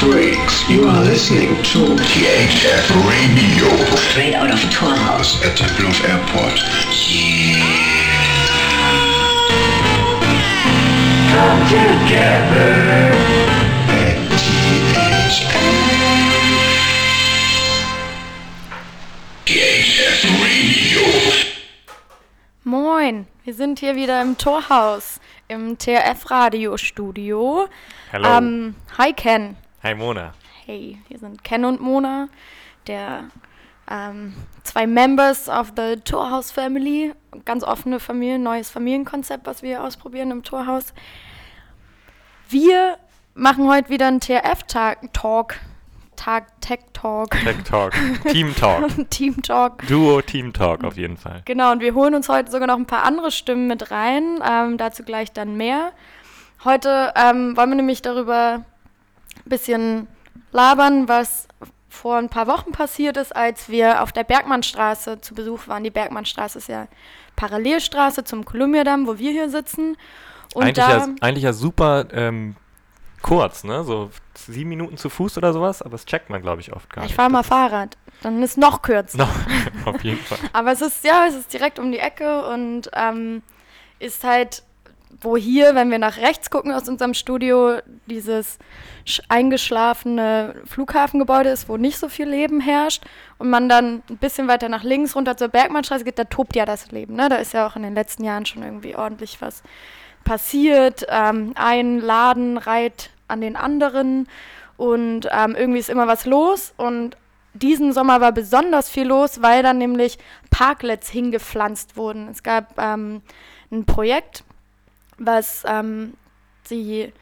freaks. You are listening to THF Radio. Straight out of Tour House. At Tempelhof Airport. Come together. At THF. THF Radio. Moin, wir sind hier wieder im Torhaus, im TRF-Radiostudio. Hello. Ähm, hi Ken. Hi Mona. Hey, hier sind Ken und Mona, der ähm, zwei Members of the Torhaus Family. Ganz offene Familie, neues Familienkonzept, was wir ausprobieren im Torhaus. Wir machen heute wieder einen TRF-Talk. Tag, Tech Talk. Tech Talk. Team Talk. Team Talk. Duo Team Talk auf jeden Fall. Genau, und wir holen uns heute sogar noch ein paar andere Stimmen mit rein. Ähm, dazu gleich dann mehr. Heute ähm, wollen wir nämlich darüber bisschen labern, was vor ein paar Wochen passiert ist, als wir auf der Bergmannstraße zu Besuch waren. Die Bergmannstraße ist ja Parallelstraße zum Kolumbiadamm, wo wir hier sitzen. Und eigentlich, da, ja, eigentlich ja super ähm, kurz, ne? So sieben Minuten zu Fuß oder sowas, aber das checkt man, glaube ich, oft gar ich nicht. fahre mal Fahrrad, dann ist noch kürzer. No, auf jeden Fall. Aber es ist, ja, es ist direkt um die Ecke und ähm, ist halt, wo hier, wenn wir nach rechts gucken aus unserem Studio, dieses sch- eingeschlafene Flughafengebäude ist, wo nicht so viel Leben herrscht und man dann ein bisschen weiter nach links runter zur Bergmannstraße geht, da tobt ja das Leben. Ne? Da ist ja auch in den letzten Jahren schon irgendwie ordentlich was passiert. Ähm, ein Laden reiht an den anderen und ähm, irgendwie ist immer was los und diesen Sommer war besonders viel los, weil dann nämlich Parklets hingepflanzt wurden. Es gab ähm, ein Projekt, was ähm, die,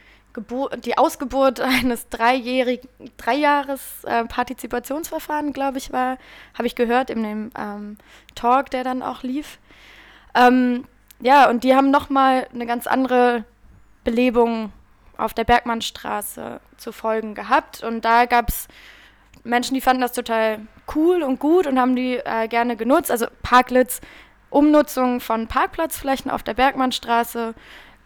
die Ausgeburt eines dreijährigen, Dreijahres äh, Partizipationsverfahren, glaube ich, war, habe ich gehört in dem ähm, Talk, der dann auch lief. Ähm, ja, und die haben nochmal eine ganz andere Belebung auf der Bergmannstraße zu folgen gehabt. Und da gab es Menschen, die fanden das total cool und gut und haben die äh, gerne genutzt. Also Parklets, Umnutzung von Parkplatzflächen auf der Bergmannstraße,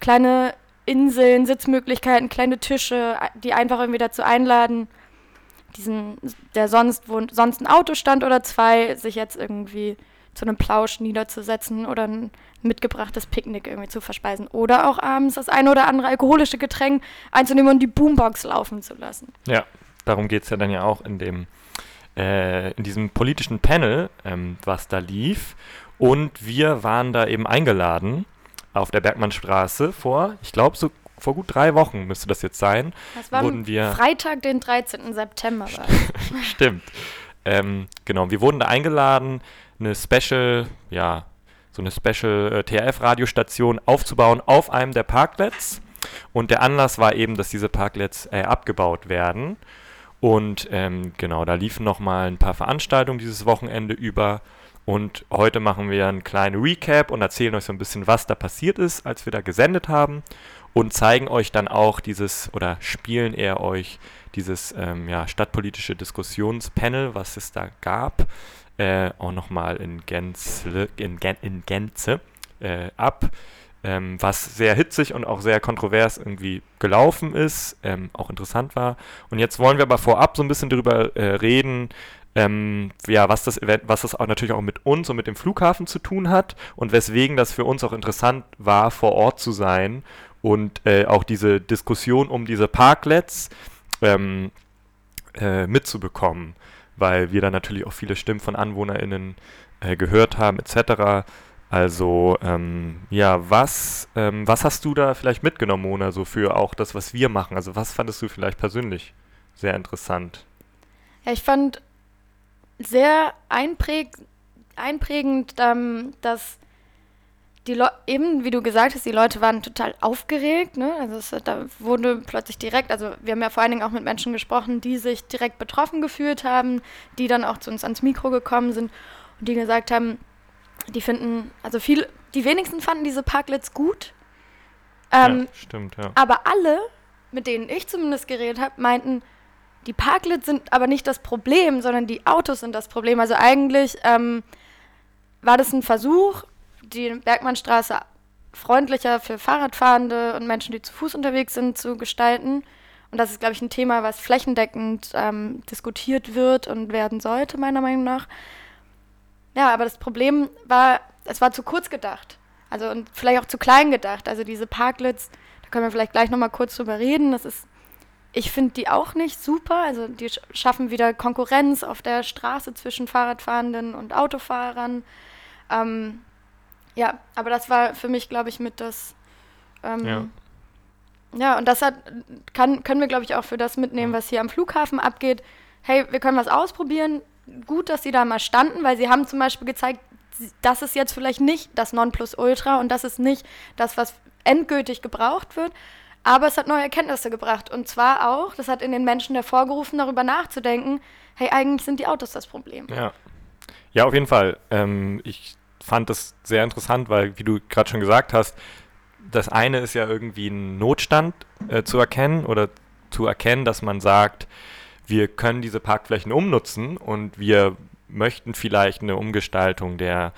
kleine Inseln, Sitzmöglichkeiten, kleine Tische, die einfach irgendwie dazu einladen, diesen, der sonst, wo sonst ein Auto stand oder zwei, sich jetzt irgendwie zu einem Plausch niederzusetzen oder ein mitgebrachtes Picknick irgendwie zu verspeisen. Oder auch abends das eine oder andere alkoholische Getränk einzunehmen und die Boombox laufen zu lassen. Ja, darum geht es ja dann ja auch in dem äh, in diesem politischen Panel, ähm, was da lief. Und wir waren da eben eingeladen auf der Bergmannstraße vor, ich glaube, so vor gut drei Wochen müsste das jetzt sein. Das war Wurden wir- Freitag, den 13. September. Stimmt. Ähm, genau, wir wurden da eingeladen, eine Special, ja, so eine Special äh, TRF-Radiostation aufzubauen auf einem der Parklets. Und der Anlass war eben, dass diese Parklets äh, abgebaut werden. Und ähm, genau, da liefen nochmal ein paar Veranstaltungen dieses Wochenende über. Und heute machen wir einen kleinen Recap und erzählen euch so ein bisschen, was da passiert ist, als wir da gesendet haben. Und zeigen euch dann auch dieses, oder spielen eher euch dieses ähm, ja, stadtpolitische Diskussionspanel, was es da gab, äh, auch nochmal in, in, in Gänze äh, ab, ähm, was sehr hitzig und auch sehr kontrovers irgendwie gelaufen ist, ähm, auch interessant war. Und jetzt wollen wir aber vorab so ein bisschen darüber äh, reden, ähm, ja, was das, was das auch natürlich auch mit uns und mit dem Flughafen zu tun hat und weswegen das für uns auch interessant war, vor Ort zu sein und äh, auch diese Diskussion um diese Parklets ähm, äh, mitzubekommen, weil wir da natürlich auch viele Stimmen von AnwohnerInnen äh, gehört haben, etc. Also, ähm, ja, was, ähm, was hast du da vielleicht mitgenommen, Mona, so für auch das, was wir machen? Also, was fandest du vielleicht persönlich sehr interessant? Ja, ich fand sehr einpräg einprägend, ähm, dass die Leute, eben wie du gesagt hast, die Leute waren total aufgeregt. Ne? Also es, da wurde plötzlich direkt, also wir haben ja vor allen Dingen auch mit Menschen gesprochen, die sich direkt betroffen gefühlt haben, die dann auch zu uns ans Mikro gekommen sind und die gesagt haben, die finden, also viel, die wenigsten fanden diese Parklets gut. Ähm, ja, stimmt, ja. aber alle, mit denen ich zumindest geredet habe, meinten, die Parklets sind aber nicht das Problem, sondern die Autos sind das Problem. Also eigentlich ähm, war das ein Versuch, die Bergmannstraße freundlicher für Fahrradfahrende und Menschen, die zu Fuß unterwegs sind, zu gestalten. Und das ist, glaube ich, ein Thema, was flächendeckend ähm, diskutiert wird und werden sollte, meiner Meinung nach. Ja, aber das Problem war, es war zu kurz gedacht. Also und vielleicht auch zu klein gedacht. Also diese Parklets, da können wir vielleicht gleich nochmal kurz drüber reden. Das ist, ich finde die auch nicht super. Also die schaffen wieder Konkurrenz auf der Straße zwischen Fahrradfahrenden und Autofahrern. Ähm, ja, aber das war für mich, glaube ich, mit das. Ähm, ja. ja, und das hat, kann, können wir, glaube ich, auch für das mitnehmen, was hier am Flughafen abgeht. Hey, wir können was ausprobieren. Gut, dass sie da mal standen, weil sie haben zum Beispiel gezeigt, das ist jetzt vielleicht nicht das Nonplusultra und das ist nicht das, was endgültig gebraucht wird. Aber es hat neue Erkenntnisse gebracht. Und zwar auch, das hat in den Menschen hervorgerufen, darüber nachzudenken, hey, eigentlich sind die Autos das Problem. Ja, ja auf jeden Fall. Ähm, ich fand das sehr interessant, weil, wie du gerade schon gesagt hast, das eine ist ja irgendwie ein Notstand äh, zu erkennen oder zu erkennen, dass man sagt, wir können diese Parkflächen umnutzen und wir möchten vielleicht eine Umgestaltung der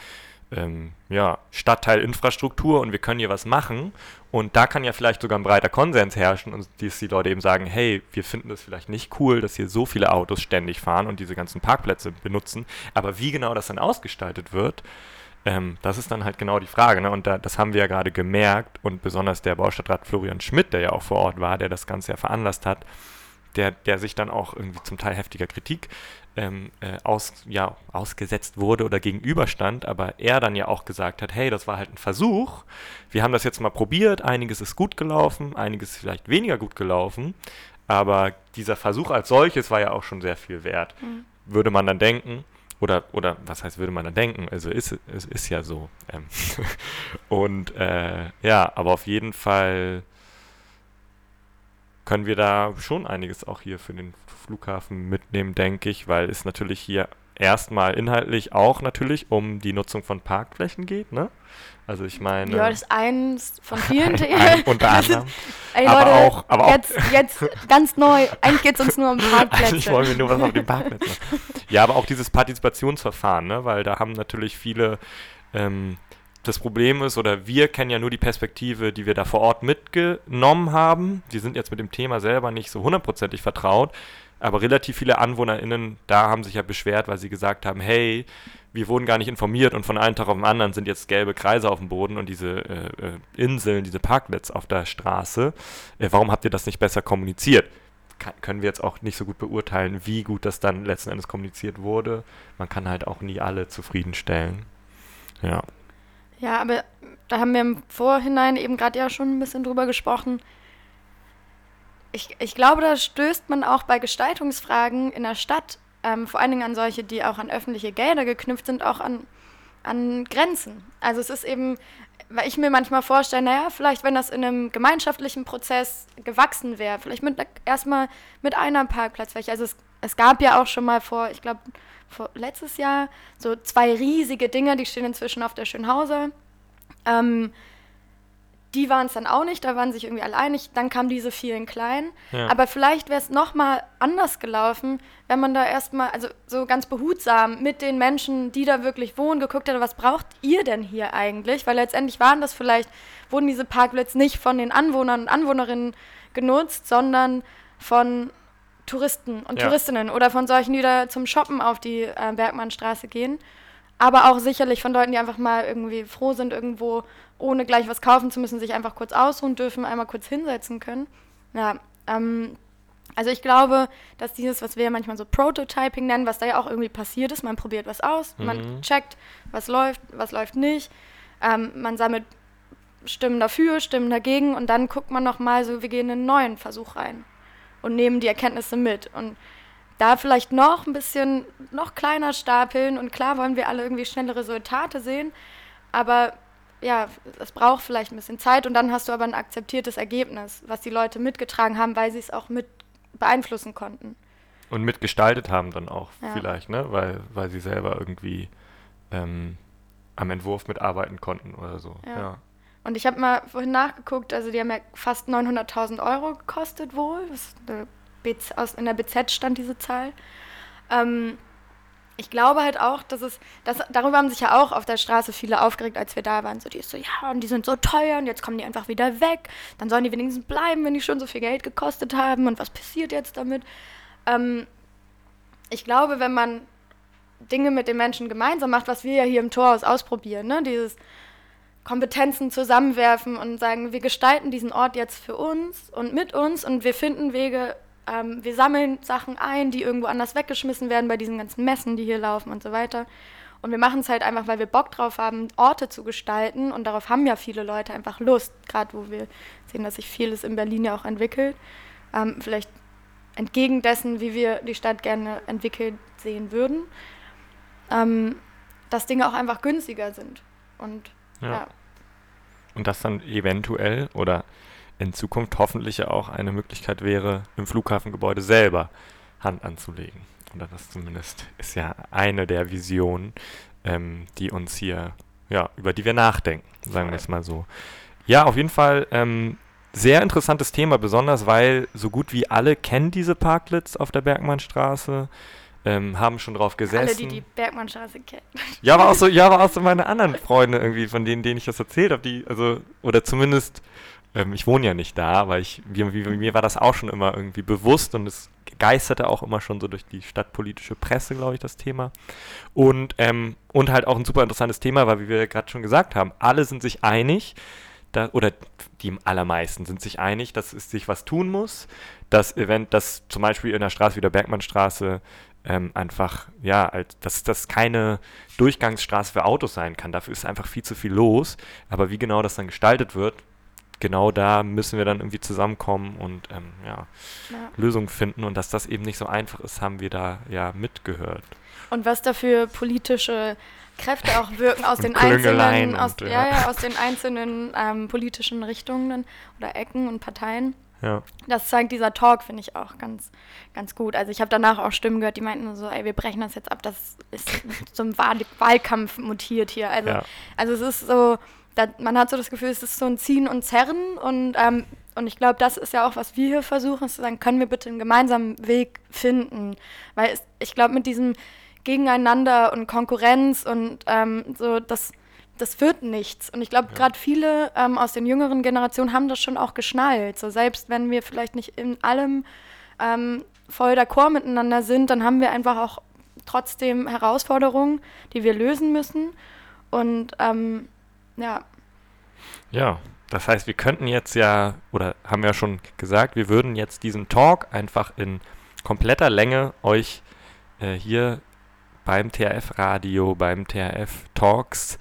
ähm, ja, Stadtteilinfrastruktur und wir können hier was machen. Und da kann ja vielleicht sogar ein breiter Konsens herrschen und dass die Leute eben sagen, hey, wir finden das vielleicht nicht cool, dass hier so viele Autos ständig fahren und diese ganzen Parkplätze benutzen. Aber wie genau das dann ausgestaltet wird, ähm, das ist dann halt genau die Frage. Ne? Und da, das haben wir ja gerade gemerkt und besonders der Baustadtrat Florian Schmidt, der ja auch vor Ort war, der das Ganze ja veranlasst hat, der, der sich dann auch irgendwie zum Teil heftiger Kritik ähm, äh, aus, ja, ausgesetzt wurde oder gegenüberstand, aber er dann ja auch gesagt hat, hey, das war halt ein Versuch, wir haben das jetzt mal probiert, einiges ist gut gelaufen, einiges ist vielleicht weniger gut gelaufen, aber dieser Versuch als solches war ja auch schon sehr viel wert. Mhm. Würde man dann denken, oder, oder was heißt, würde man dann denken? Also ist es ist ja so. Ähm und äh, ja, aber auf jeden Fall können wir da schon einiges auch hier für den Flughafen mitnehmen, denke ich, weil es natürlich hier erstmal inhaltlich auch natürlich um die Nutzung von Parkflächen geht, ne? Also ich meine. Ja, das ist eins von vielen Themen. ein, unter anderem. Ey, aber Leute, auch, aber jetzt, auch jetzt ganz neu. Eigentlich geht es uns nur um Parkplätze. Eigentlich wollen wir nur was auf den Parkplätzen. ja, aber auch dieses Partizipationsverfahren, ne? Weil da haben natürlich viele ähm, das Problem ist, oder wir kennen ja nur die Perspektive, die wir da vor Ort mitgenommen haben. Wir sind jetzt mit dem Thema selber nicht so hundertprozentig vertraut, aber relativ viele AnwohnerInnen da haben sich ja beschwert, weil sie gesagt haben, hey, wir wurden gar nicht informiert und von einem Tag auf den anderen sind jetzt gelbe Kreise auf dem Boden und diese äh, äh, Inseln, diese Parklets auf der Straße. Äh, warum habt ihr das nicht besser kommuniziert? Können wir jetzt auch nicht so gut beurteilen, wie gut das dann letzten Endes kommuniziert wurde. Man kann halt auch nie alle zufriedenstellen. Ja. Ja, aber da haben wir im Vorhinein eben gerade ja schon ein bisschen drüber gesprochen. Ich, ich glaube, da stößt man auch bei Gestaltungsfragen in der Stadt, ähm, vor allen Dingen an solche, die auch an öffentliche Gelder geknüpft sind, auch an, an Grenzen. Also es ist eben, weil ich mir manchmal vorstelle, naja, vielleicht wenn das in einem gemeinschaftlichen Prozess gewachsen wäre, vielleicht mit erstmal mit einer Parkplatzfläche. Also es, es gab ja auch schon mal vor, ich glaube, letztes Jahr so zwei riesige Dinge, die stehen inzwischen auf der Schönhauser. Ähm, die waren es dann auch nicht, da waren sich irgendwie alle einig. Dann kamen diese vielen kleinen. Ja. Aber vielleicht wäre es nochmal anders gelaufen, wenn man da erstmal, also so ganz behutsam mit den Menschen, die da wirklich wohnen, geguckt hätte, was braucht ihr denn hier eigentlich? Weil letztendlich waren das vielleicht, wurden diese Parkplätze nicht von den Anwohnern und Anwohnerinnen genutzt, sondern von Touristen und ja. Touristinnen oder von solchen, die da zum Shoppen auf die äh, Bergmannstraße gehen. Aber auch sicherlich von Leuten, die einfach mal irgendwie froh sind, irgendwo ohne gleich was kaufen zu müssen, sich einfach kurz ausruhen dürfen, einmal kurz hinsetzen können. Ja, ähm, also ich glaube, dass dieses, was wir manchmal so Prototyping nennen, was da ja auch irgendwie passiert ist, man probiert was aus, mhm. man checkt, was läuft, was läuft nicht, ähm, man sammelt Stimmen dafür, Stimmen dagegen und dann guckt man nochmal so, wir gehen in einen neuen Versuch rein und nehmen die Erkenntnisse mit. Und da vielleicht noch ein bisschen, noch kleiner stapeln. Und klar wollen wir alle irgendwie schnelle Resultate sehen, aber ja, es braucht vielleicht ein bisschen Zeit und dann hast du aber ein akzeptiertes Ergebnis, was die Leute mitgetragen haben, weil sie es auch mit beeinflussen konnten. Und mitgestaltet haben dann auch ja. vielleicht, ne? Weil, weil sie selber irgendwie ähm, am Entwurf mitarbeiten konnten oder so. Ja. ja. Und ich habe mal vorhin nachgeguckt, also die haben ja fast 900.000 Euro gekostet wohl. in der BZ stand diese Zahl. Ähm, ich glaube halt auch, dass es, dass, darüber haben sich ja auch auf der Straße viele aufgeregt, als wir da waren. So, die ist so, ja, und die sind so teuer und jetzt kommen die einfach wieder weg. Dann sollen die wenigstens bleiben, wenn die schon so viel Geld gekostet haben und was passiert jetzt damit? Ähm, ich glaube, wenn man Dinge mit den Menschen gemeinsam macht, was wir ja hier im Torhaus ausprobieren, ne? dieses Kompetenzen zusammenwerfen und sagen, wir gestalten diesen Ort jetzt für uns und mit uns und wir finden Wege, ähm, wir sammeln Sachen ein, die irgendwo anders weggeschmissen werden bei diesen ganzen Messen, die hier laufen und so weiter. Und wir machen es halt einfach, weil wir Bock drauf haben, Orte zu gestalten. Und darauf haben ja viele Leute einfach Lust, gerade wo wir sehen, dass sich vieles in Berlin ja auch entwickelt. Ähm, vielleicht entgegen dessen, wie wir die Stadt gerne entwickelt sehen würden, ähm, dass Dinge auch einfach günstiger sind. Und ja. ja. Und das dann eventuell oder in Zukunft hoffentlich auch eine Möglichkeit wäre, im Flughafengebäude selber Hand anzulegen. Oder das zumindest ist ja eine der Visionen, ähm, die uns hier, ja, über die wir nachdenken, sagen wir es mal so. Ja, auf jeden Fall ähm, sehr interessantes Thema, besonders weil so gut wie alle kennen diese Parklets auf der Bergmannstraße. Ähm, haben schon drauf gesessen. Alle, die die Bergmannstraße kennen. Ja, aber auch so, ja, aber auch so meine anderen Freunde irgendwie, von denen, denen ich das erzählt habe, die, also, oder zumindest ähm, ich wohne ja nicht da, aber ich, mir, mir war das auch schon immer irgendwie bewusst und es geisterte auch immer schon so durch die stadtpolitische Presse, glaube ich, das Thema. Und, ähm, und halt auch ein super interessantes Thema, weil, wie wir gerade schon gesagt haben, alle sind sich einig, da, oder die allermeisten sind sich einig, dass es sich was tun muss. Das Event, das zum Beispiel in der Straße wie der Bergmannstraße ähm, einfach, ja, dass das keine Durchgangsstraße für Autos sein kann. Dafür ist einfach viel zu viel los. Aber wie genau das dann gestaltet wird, genau da müssen wir dann irgendwie zusammenkommen und ähm, ja, ja, Lösungen finden. Und dass das eben nicht so einfach ist, haben wir da ja mitgehört. Und was da für politische Kräfte auch wirken aus den einzelnen, aus, und, ja. Ja, aus den einzelnen ähm, politischen Richtungen oder Ecken und Parteien. Ja. Das zeigt dieser Talk, finde ich auch ganz, ganz gut. Also ich habe danach auch Stimmen gehört, die meinten so, ey, wir brechen das jetzt ab, das ist zum Wahl Wahlkampf mutiert hier. Also, ja. also es ist so, da, man hat so das Gefühl, es ist so ein Ziehen und Zerren und, ähm, und ich glaube, das ist ja auch, was wir hier versuchen, zu sagen, können wir bitte einen gemeinsamen Weg finden? Weil es, ich glaube, mit diesem Gegeneinander und Konkurrenz und ähm, so, das, das wird nichts. Und ich glaube, ja. gerade viele ähm, aus den jüngeren Generationen haben das schon auch geschnallt. So selbst wenn wir vielleicht nicht in allem ähm, voll d'accord miteinander sind, dann haben wir einfach auch trotzdem Herausforderungen, die wir lösen müssen. Und ähm, ja. Ja, das heißt, wir könnten jetzt ja, oder haben ja schon gesagt, wir würden jetzt diesen Talk einfach in kompletter Länge euch äh, hier beim TRF-Radio, beim TRF-Talks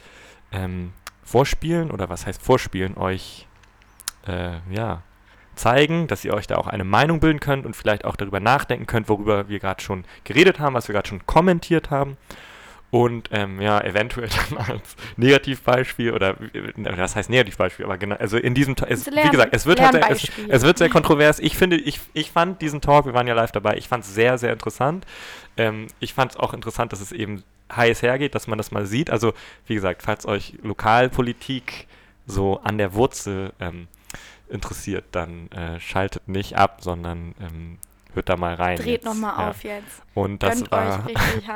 ähm, vorspielen, oder was heißt vorspielen, euch äh, ja, zeigen, dass ihr euch da auch eine Meinung bilden könnt und vielleicht auch darüber nachdenken könnt, worüber wir gerade schon geredet haben, was wir gerade schon kommentiert haben. Und ähm, ja, eventuell dann als Negativbeispiel oder das heißt Negativbeispiel, aber genau, also in diesem es, wie gesagt, es wird halt sehr, es, es, wird sehr kontrovers. Ich finde, ich, ich fand diesen Talk, wir waren ja live dabei, ich fand es sehr, sehr interessant. Ähm, ich fand es auch interessant, dass es eben heiß hergeht, dass man das mal sieht. Also, wie gesagt, falls euch Lokalpolitik so an der Wurzel ähm, interessiert, dann äh, schaltet nicht ab, sondern ähm, hört da mal rein. Dreht nochmal ja. auf jetzt. Und das Gönnt war.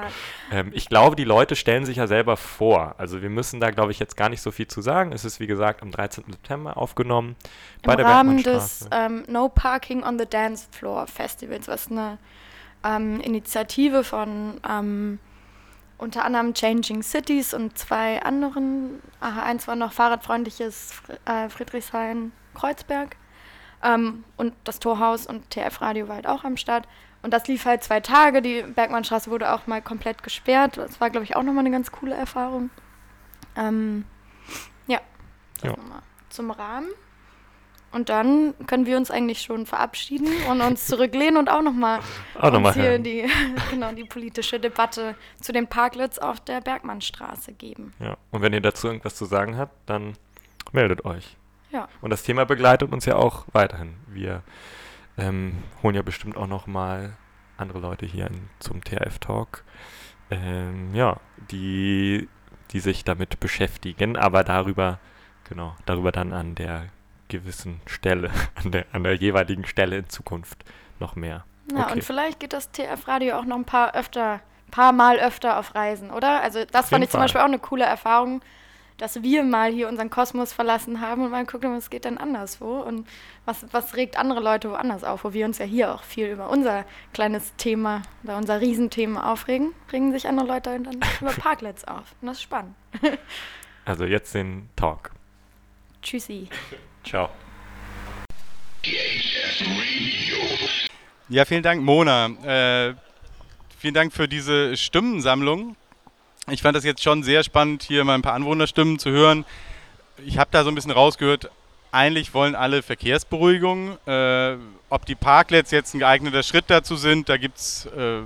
ähm, ich glaube, die Leute stellen sich ja selber vor. Also wir müssen da, glaube ich, jetzt gar nicht so viel zu sagen. Es ist, wie gesagt, am 13. September aufgenommen. Im bei der Rahmen des ähm, No Parking on the Dance Floor Festivals, was eine ähm, Initiative von ähm, unter anderem Changing Cities und zwei anderen. Aha, eins war noch fahrradfreundliches äh, Friedrichshain-Kreuzberg. Ähm, und das Torhaus und TF-Radio war halt auch am Start. Und das lief halt zwei Tage. Die Bergmannstraße wurde auch mal komplett gesperrt. Das war, glaube ich, auch nochmal eine ganz coole Erfahrung. Ähm, ja, das ja. nochmal zum Rahmen. Und dann können wir uns eigentlich schon verabschieden und uns zurücklehnen und auch nochmal noch hier die, genau, die politische Debatte zu den Parklets auf der Bergmannstraße geben. Ja, und wenn ihr dazu irgendwas zu sagen habt, dann meldet euch. Ja. Und das Thema begleitet uns ja auch weiterhin. Wir ähm, holen ja bestimmt auch noch mal andere Leute hier in, zum TRF-Talk, ähm, ja, die, die sich damit beschäftigen, aber darüber, genau, darüber dann an der gewissen Stelle, an der, an der jeweiligen Stelle in Zukunft noch mehr. Ja, okay. und vielleicht geht das TF-Radio auch noch ein paar öfter paar Mal öfter auf Reisen, oder? Also das fand ich zum Fall. Beispiel auch eine coole Erfahrung, dass wir mal hier unseren Kosmos verlassen haben und mal gucken, was geht denn anderswo und was, was regt andere Leute woanders auf, wo wir uns ja hier auch viel über unser kleines Thema oder unser Riesenthema aufregen, regen sich andere Leute dann über Parklets auf. Und das ist spannend. Also jetzt den Talk. Tschüssi. Ciao. Ja, vielen Dank, Mona. Äh, vielen Dank für diese Stimmensammlung. Ich fand das jetzt schon sehr spannend, hier mal ein paar Anwohnerstimmen zu hören. Ich habe da so ein bisschen rausgehört, eigentlich wollen alle Verkehrsberuhigung. Äh, ob die Parklets jetzt ein geeigneter Schritt dazu sind, da gibt es äh,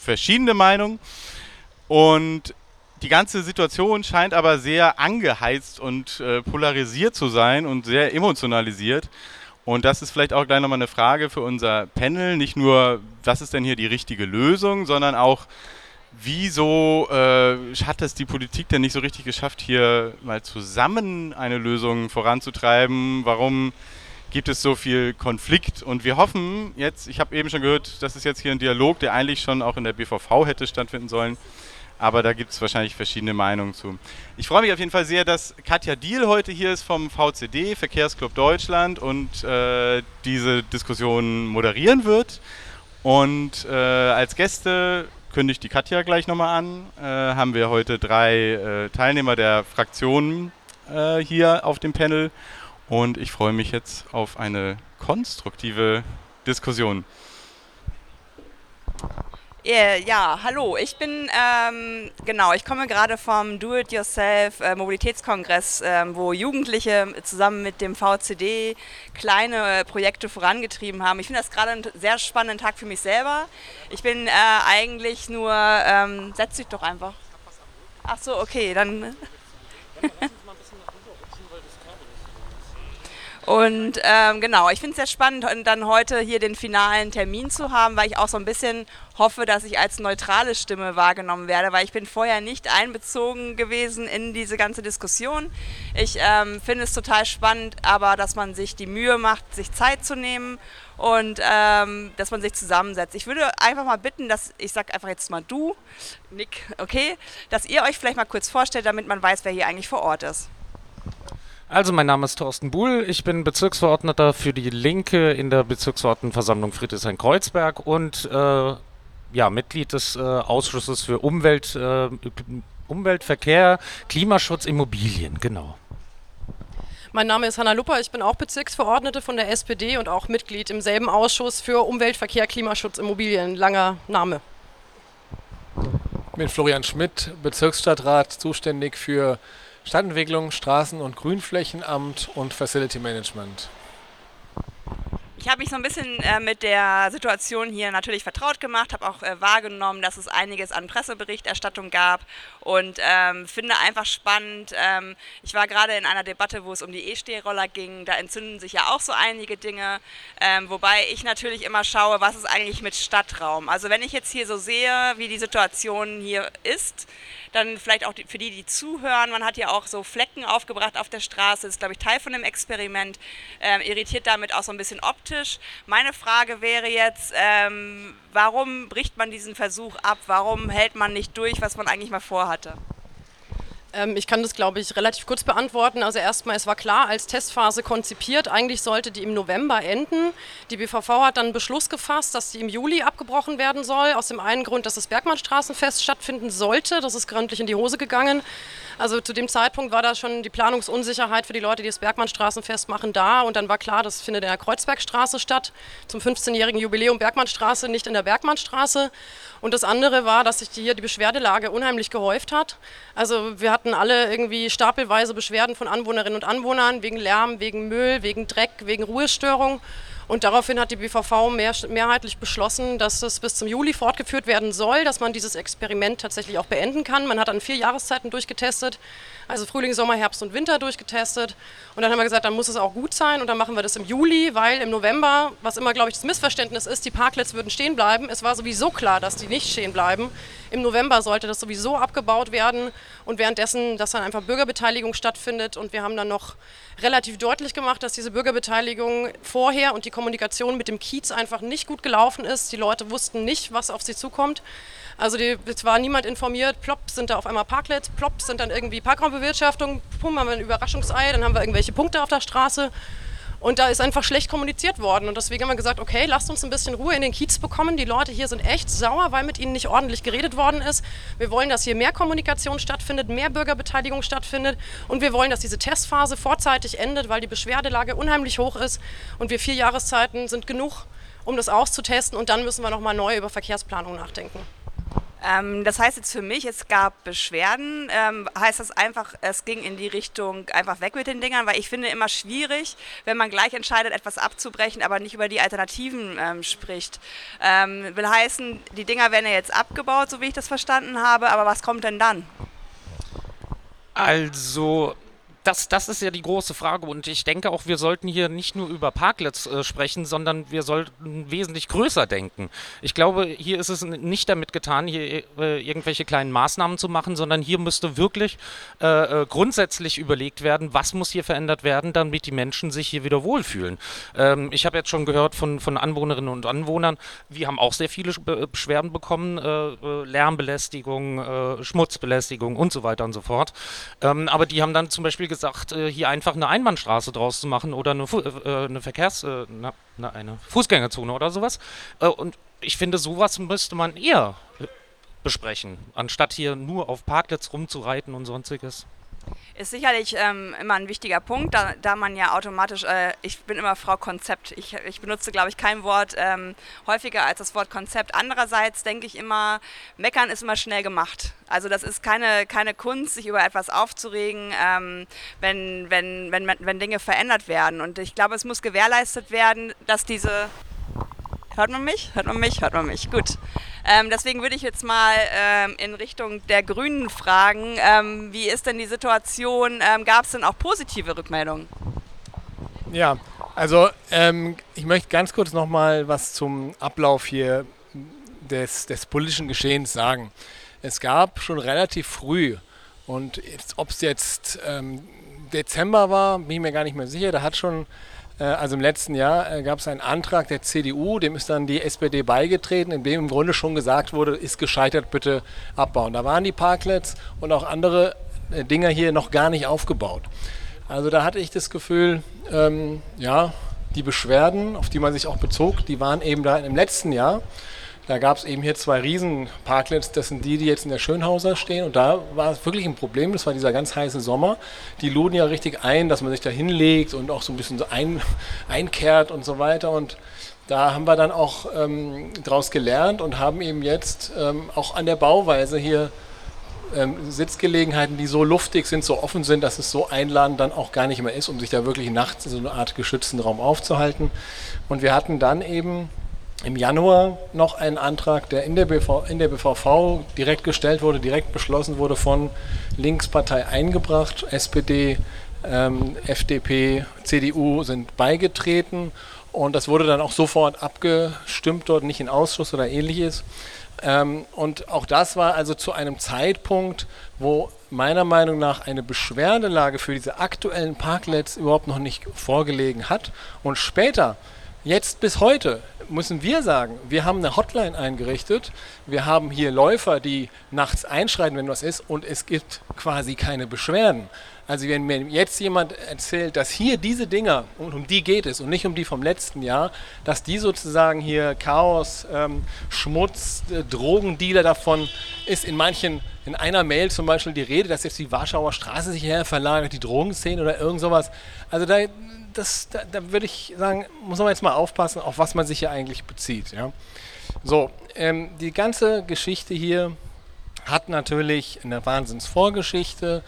verschiedene Meinungen. Und die ganze Situation scheint aber sehr angeheizt und äh, polarisiert zu sein und sehr emotionalisiert. Und das ist vielleicht auch gleich nochmal eine Frage für unser Panel. Nicht nur, was ist denn hier die richtige Lösung, sondern auch, wieso äh, hat es die Politik denn nicht so richtig geschafft, hier mal zusammen eine Lösung voranzutreiben? Warum gibt es so viel Konflikt? Und wir hoffen jetzt, ich habe eben schon gehört, das ist jetzt hier ein Dialog, der eigentlich schon auch in der BVV hätte stattfinden sollen. Aber da gibt es wahrscheinlich verschiedene Meinungen zu. Ich freue mich auf jeden Fall sehr, dass Katja Diel heute hier ist vom VCD, Verkehrsclub Deutschland, und äh, diese Diskussion moderieren wird. Und äh, als Gäste kündigt die Katja gleich nochmal an. Äh, haben wir heute drei äh, Teilnehmer der Fraktionen äh, hier auf dem Panel. Und ich freue mich jetzt auf eine konstruktive Diskussion. Äh, Ja, hallo, ich bin, ähm, genau, ich komme gerade vom Do-It-Yourself äh, ähm, wo Jugendliche zusammen mit dem VCD kleine Projekte vorangetrieben haben. Ich finde das gerade einen sehr spannenden Tag für mich selber. Ich bin äh, eigentlich nur, ähm, setz dich doch einfach. Ach so, okay, dann. Und ähm, genau, ich finde es sehr spannend, dann heute hier den finalen Termin zu haben, weil ich auch so ein bisschen hoffe, dass ich als neutrale Stimme wahrgenommen werde, weil ich bin vorher nicht einbezogen gewesen in diese ganze Diskussion. Ich ähm, finde es total spannend, aber dass man sich die Mühe macht, sich Zeit zu nehmen und ähm, dass man sich zusammensetzt. Ich würde einfach mal bitten, dass ich sage einfach jetzt mal du, Nick, okay, dass ihr euch vielleicht mal kurz vorstellt, damit man weiß, wer hier eigentlich vor Ort ist. Also, mein Name ist Thorsten Buhl. Ich bin Bezirksverordneter für die Linke in der Bezirksverordnetenversammlung Friedrichshain-Kreuzberg und äh, ja, Mitglied des äh, Ausschusses für Umwelt, äh, Umwelt, Verkehr, Klimaschutz, Immobilien. Genau. Mein Name ist Hanna Lupper, ich bin auch Bezirksverordnete von der SPD und auch Mitglied im selben Ausschuss für Umwelt, Verkehr, Klimaschutz, Immobilien. Langer Name. Ich bin Florian Schmidt, Bezirksstadtrat, zuständig für Stadtentwicklung, Straßen- und Grünflächenamt und Facility Management. Ich habe mich so ein bisschen äh, mit der Situation hier natürlich vertraut gemacht, habe auch äh, wahrgenommen, dass es einiges an Presseberichterstattung gab und ähm, finde einfach spannend. Ähm, ich war gerade in einer Debatte, wo es um die E-Stehroller ging. Da entzünden sich ja auch so einige Dinge, ähm, wobei ich natürlich immer schaue, was ist eigentlich mit Stadtraum. Also wenn ich jetzt hier so sehe, wie die Situation hier ist, dann vielleicht auch für die, die zuhören. Man hat ja auch so Flecken aufgebracht auf der Straße. Das ist, glaube ich, Teil von dem Experiment. Ähm, irritiert damit auch so ein bisschen optisch. Meine Frage wäre jetzt, ähm, warum bricht man diesen Versuch ab? Warum hält man nicht durch, was man eigentlich mal vorhatte? Ähm, ich kann das, glaube ich, relativ kurz beantworten. Also erstmal, es war klar, als Testphase konzipiert, eigentlich sollte die im November enden. Die BVV hat dann Beschluss gefasst, dass die im Juli abgebrochen werden soll. Aus dem einen Grund, dass das Bergmannstraßenfest stattfinden sollte. Das ist gründlich in die Hose gegangen. Also zu dem Zeitpunkt war da schon die Planungsunsicherheit für die Leute, die das Bergmannstraßenfest machen, da. Und dann war klar, das findet in der Kreuzbergstraße statt, zum 15-jährigen Jubiläum Bergmannstraße, nicht in der Bergmannstraße. Und das andere war, dass sich hier die Beschwerdelage unheimlich gehäuft hat. Also wir hatten alle irgendwie stapelweise Beschwerden von Anwohnerinnen und Anwohnern wegen Lärm, wegen Müll, wegen Dreck, wegen Ruhestörung. Und daraufhin hat die BVV mehr, mehrheitlich beschlossen, dass es bis zum Juli fortgeführt werden soll, dass man dieses Experiment tatsächlich auch beenden kann. Man hat dann vier Jahreszeiten durchgetestet, also Frühling, Sommer, Herbst und Winter durchgetestet. Und dann haben wir gesagt, dann muss es auch gut sein und dann machen wir das im Juli, weil im November, was immer, glaube ich, das Missverständnis ist, die Parklets würden stehen bleiben. Es war sowieso klar, dass die nicht stehen bleiben. Im November sollte das sowieso abgebaut werden und währenddessen, dass dann einfach Bürgerbeteiligung stattfindet. Und wir haben dann noch relativ deutlich gemacht, dass diese Bürgerbeteiligung vorher und die Kommunikation mit dem Kiez einfach nicht gut gelaufen ist. Die Leute wussten nicht, was auf sie zukommt. Also die, es war niemand informiert, plopp sind da auf einmal Parklets, plopp sind dann irgendwie Parkraumbewirtschaftung, pum, haben wir ein Überraschungsei, dann haben wir irgendwelche Punkte auf der Straße. Und da ist einfach schlecht kommuniziert worden. Und deswegen haben wir gesagt, okay, lasst uns ein bisschen Ruhe in den Kiez bekommen. Die Leute hier sind echt sauer, weil mit ihnen nicht ordentlich geredet worden ist. Wir wollen, dass hier mehr Kommunikation stattfindet, mehr Bürgerbeteiligung stattfindet. Und wir wollen, dass diese Testphase vorzeitig endet, weil die Beschwerdelage unheimlich hoch ist. Und wir vier Jahreszeiten sind genug, um das auszutesten. Und dann müssen wir nochmal neu über Verkehrsplanung nachdenken. Ähm, das heißt jetzt für mich, es gab Beschwerden. Ähm, heißt das einfach, es ging in die Richtung einfach weg mit den Dingern? Weil ich finde immer schwierig, wenn man gleich entscheidet, etwas abzubrechen, aber nicht über die Alternativen ähm, spricht. Ähm, will heißen, die Dinger werden ja jetzt abgebaut, so wie ich das verstanden habe, aber was kommt denn dann? Also, das, das ist ja die große Frage und ich denke auch, wir sollten hier nicht nur über Parklets äh, sprechen, sondern wir sollten wesentlich größer denken. Ich glaube, hier ist es nicht damit getan, hier äh, irgendwelche kleinen Maßnahmen zu machen, sondern hier müsste wirklich äh, äh, grundsätzlich überlegt werden, was muss hier verändert werden, damit die Menschen sich hier wieder wohlfühlen. Ähm, ich habe jetzt schon gehört von, von Anwohnerinnen und Anwohnern, wir haben auch sehr viele Beschwerden bekommen, äh, äh, Lärmbelästigung, Schmutzbelästigung und so weiter und so fort. Ähm, aber die haben dann zum Beispiel gesagt, gesagt, äh, hier einfach eine Einbahnstraße draus zu machen oder eine, Fu äh, eine Verkehrs-, äh, na, na, eine Fußgängerzone oder sowas. Äh, und ich finde, sowas müsste man eher besprechen, anstatt hier nur auf Parklets rumzureiten und sonstiges. Ist sicherlich ähm, immer ein wichtiger Punkt, da, da man ja automatisch, äh, ich bin immer Frau Konzept. Ich, ich benutze, glaube ich, kein Wort ähm, häufiger als das Wort Konzept. Andererseits denke ich immer, meckern ist immer schnell gemacht. Also das ist keine, keine Kunst, sich über etwas aufzuregen, ähm, wenn, wenn, wenn, wenn Dinge verändert werden. Und ich glaube, es muss gewährleistet werden, dass diese Hört man mich? Hört man mich? Hört man mich? Gut. Ähm, deswegen würde ich jetzt mal ähm, in Richtung der Grünen fragen, ähm, wie ist denn die Situation? Ähm, gab es denn auch positive Rückmeldungen? Ja, also ähm, ich möchte ganz kurz noch mal was zum Ablauf hier des, des politischen Geschehens sagen. Es gab schon relativ früh und ob es jetzt ähm, Dezember war, bin ich mir gar nicht mehr sicher. Da hat schon also im letzten Jahr äh, gab es einen Antrag der CDU, dem ist dann die SPD beigetreten, in dem im Grunde schon gesagt wurde, ist gescheitert, bitte abbauen. Da waren die Parklets und auch andere äh, Dinger hier noch gar nicht aufgebaut. Also da hatte ich das Gefühl, ähm, ja, die Beschwerden, auf die man sich auch bezog, die waren eben da im letzten Jahr. Da gab es eben hier zwei Riesenparklets, das sind die, die jetzt in der Schönhauser stehen. Und da war es wirklich ein Problem, das war dieser ganz heiße Sommer. Die luden ja richtig ein, dass man sich da hinlegt und auch so ein bisschen so ein, einkehrt und so weiter. Und da haben wir dann auch ähm, daraus gelernt und haben eben jetzt ähm, auch an der Bauweise hier ähm, Sitzgelegenheiten, die so luftig sind, so offen sind, dass es so einladend dann auch gar nicht mehr ist, um sich da wirklich nachts in so eine Art geschützten Raum aufzuhalten. Und wir hatten dann eben im Januar noch einen Antrag, der in der, BV, in der BVV direkt gestellt wurde, direkt beschlossen wurde von Linkspartei eingebracht. SPD, ähm, FDP, CDU sind beigetreten und das wurde dann auch sofort abgestimmt dort, nicht in Ausschuss oder ähnliches. Ähm, und auch das war also zu einem Zeitpunkt, wo meiner Meinung nach eine Beschwerdelage für diese aktuellen Parklets überhaupt noch nicht vorgelegen hat. Und später Jetzt bis heute müssen wir sagen, wir haben eine Hotline eingerichtet. Wir haben hier Läufer, die nachts einschreiten, wenn was ist, und es gibt quasi keine Beschwerden. Also wenn mir jetzt jemand erzählt, dass hier diese Dinger, und um die geht es und nicht um die vom letzten Jahr, dass die sozusagen hier Chaos, ähm, Schmutz, äh, Drogendealer davon ist in manchen, in einer Mail zum Beispiel die Rede, dass jetzt die Warschauer Straße sich her verlagert, die Drogenszene oder irgend sowas. Also da das, da, da würde ich sagen, muss man jetzt mal aufpassen, auf was man sich hier eigentlich bezieht. Ja? So, ähm, die ganze Geschichte hier hat natürlich eine Wahnsinnsvorgeschichte.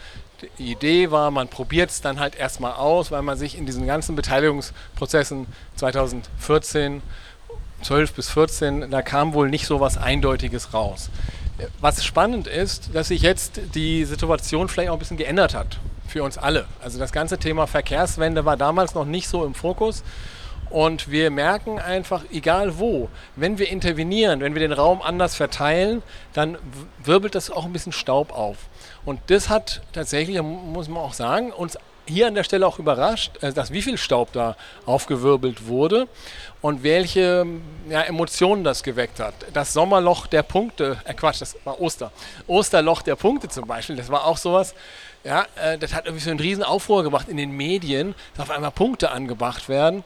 Die Idee war, man probiert es dann halt erstmal aus, weil man sich in diesen ganzen Beteiligungsprozessen 2014, 12 bis 14, da kam wohl nicht so was Eindeutiges raus. Was spannend ist, dass sich jetzt die Situation vielleicht auch ein bisschen geändert hat für uns alle. Also das ganze Thema Verkehrswende war damals noch nicht so im Fokus. Und wir merken einfach, egal wo, wenn wir intervenieren, wenn wir den Raum anders verteilen, dann wirbelt das auch ein bisschen Staub auf. Und das hat tatsächlich, muss man auch sagen, uns hier an der Stelle auch überrascht, äh, dass wie viel Staub da aufgewirbelt wurde und welche ja, Emotionen das geweckt hat. Das Sommerloch der Punkte, äh Quatsch, das war Oster. Osterloch der Punkte zum Beispiel, das war auch sowas. Ja, äh, das hat irgendwie so einen riesen Aufruhr gemacht in den Medien, dass auf einmal Punkte angebracht werden.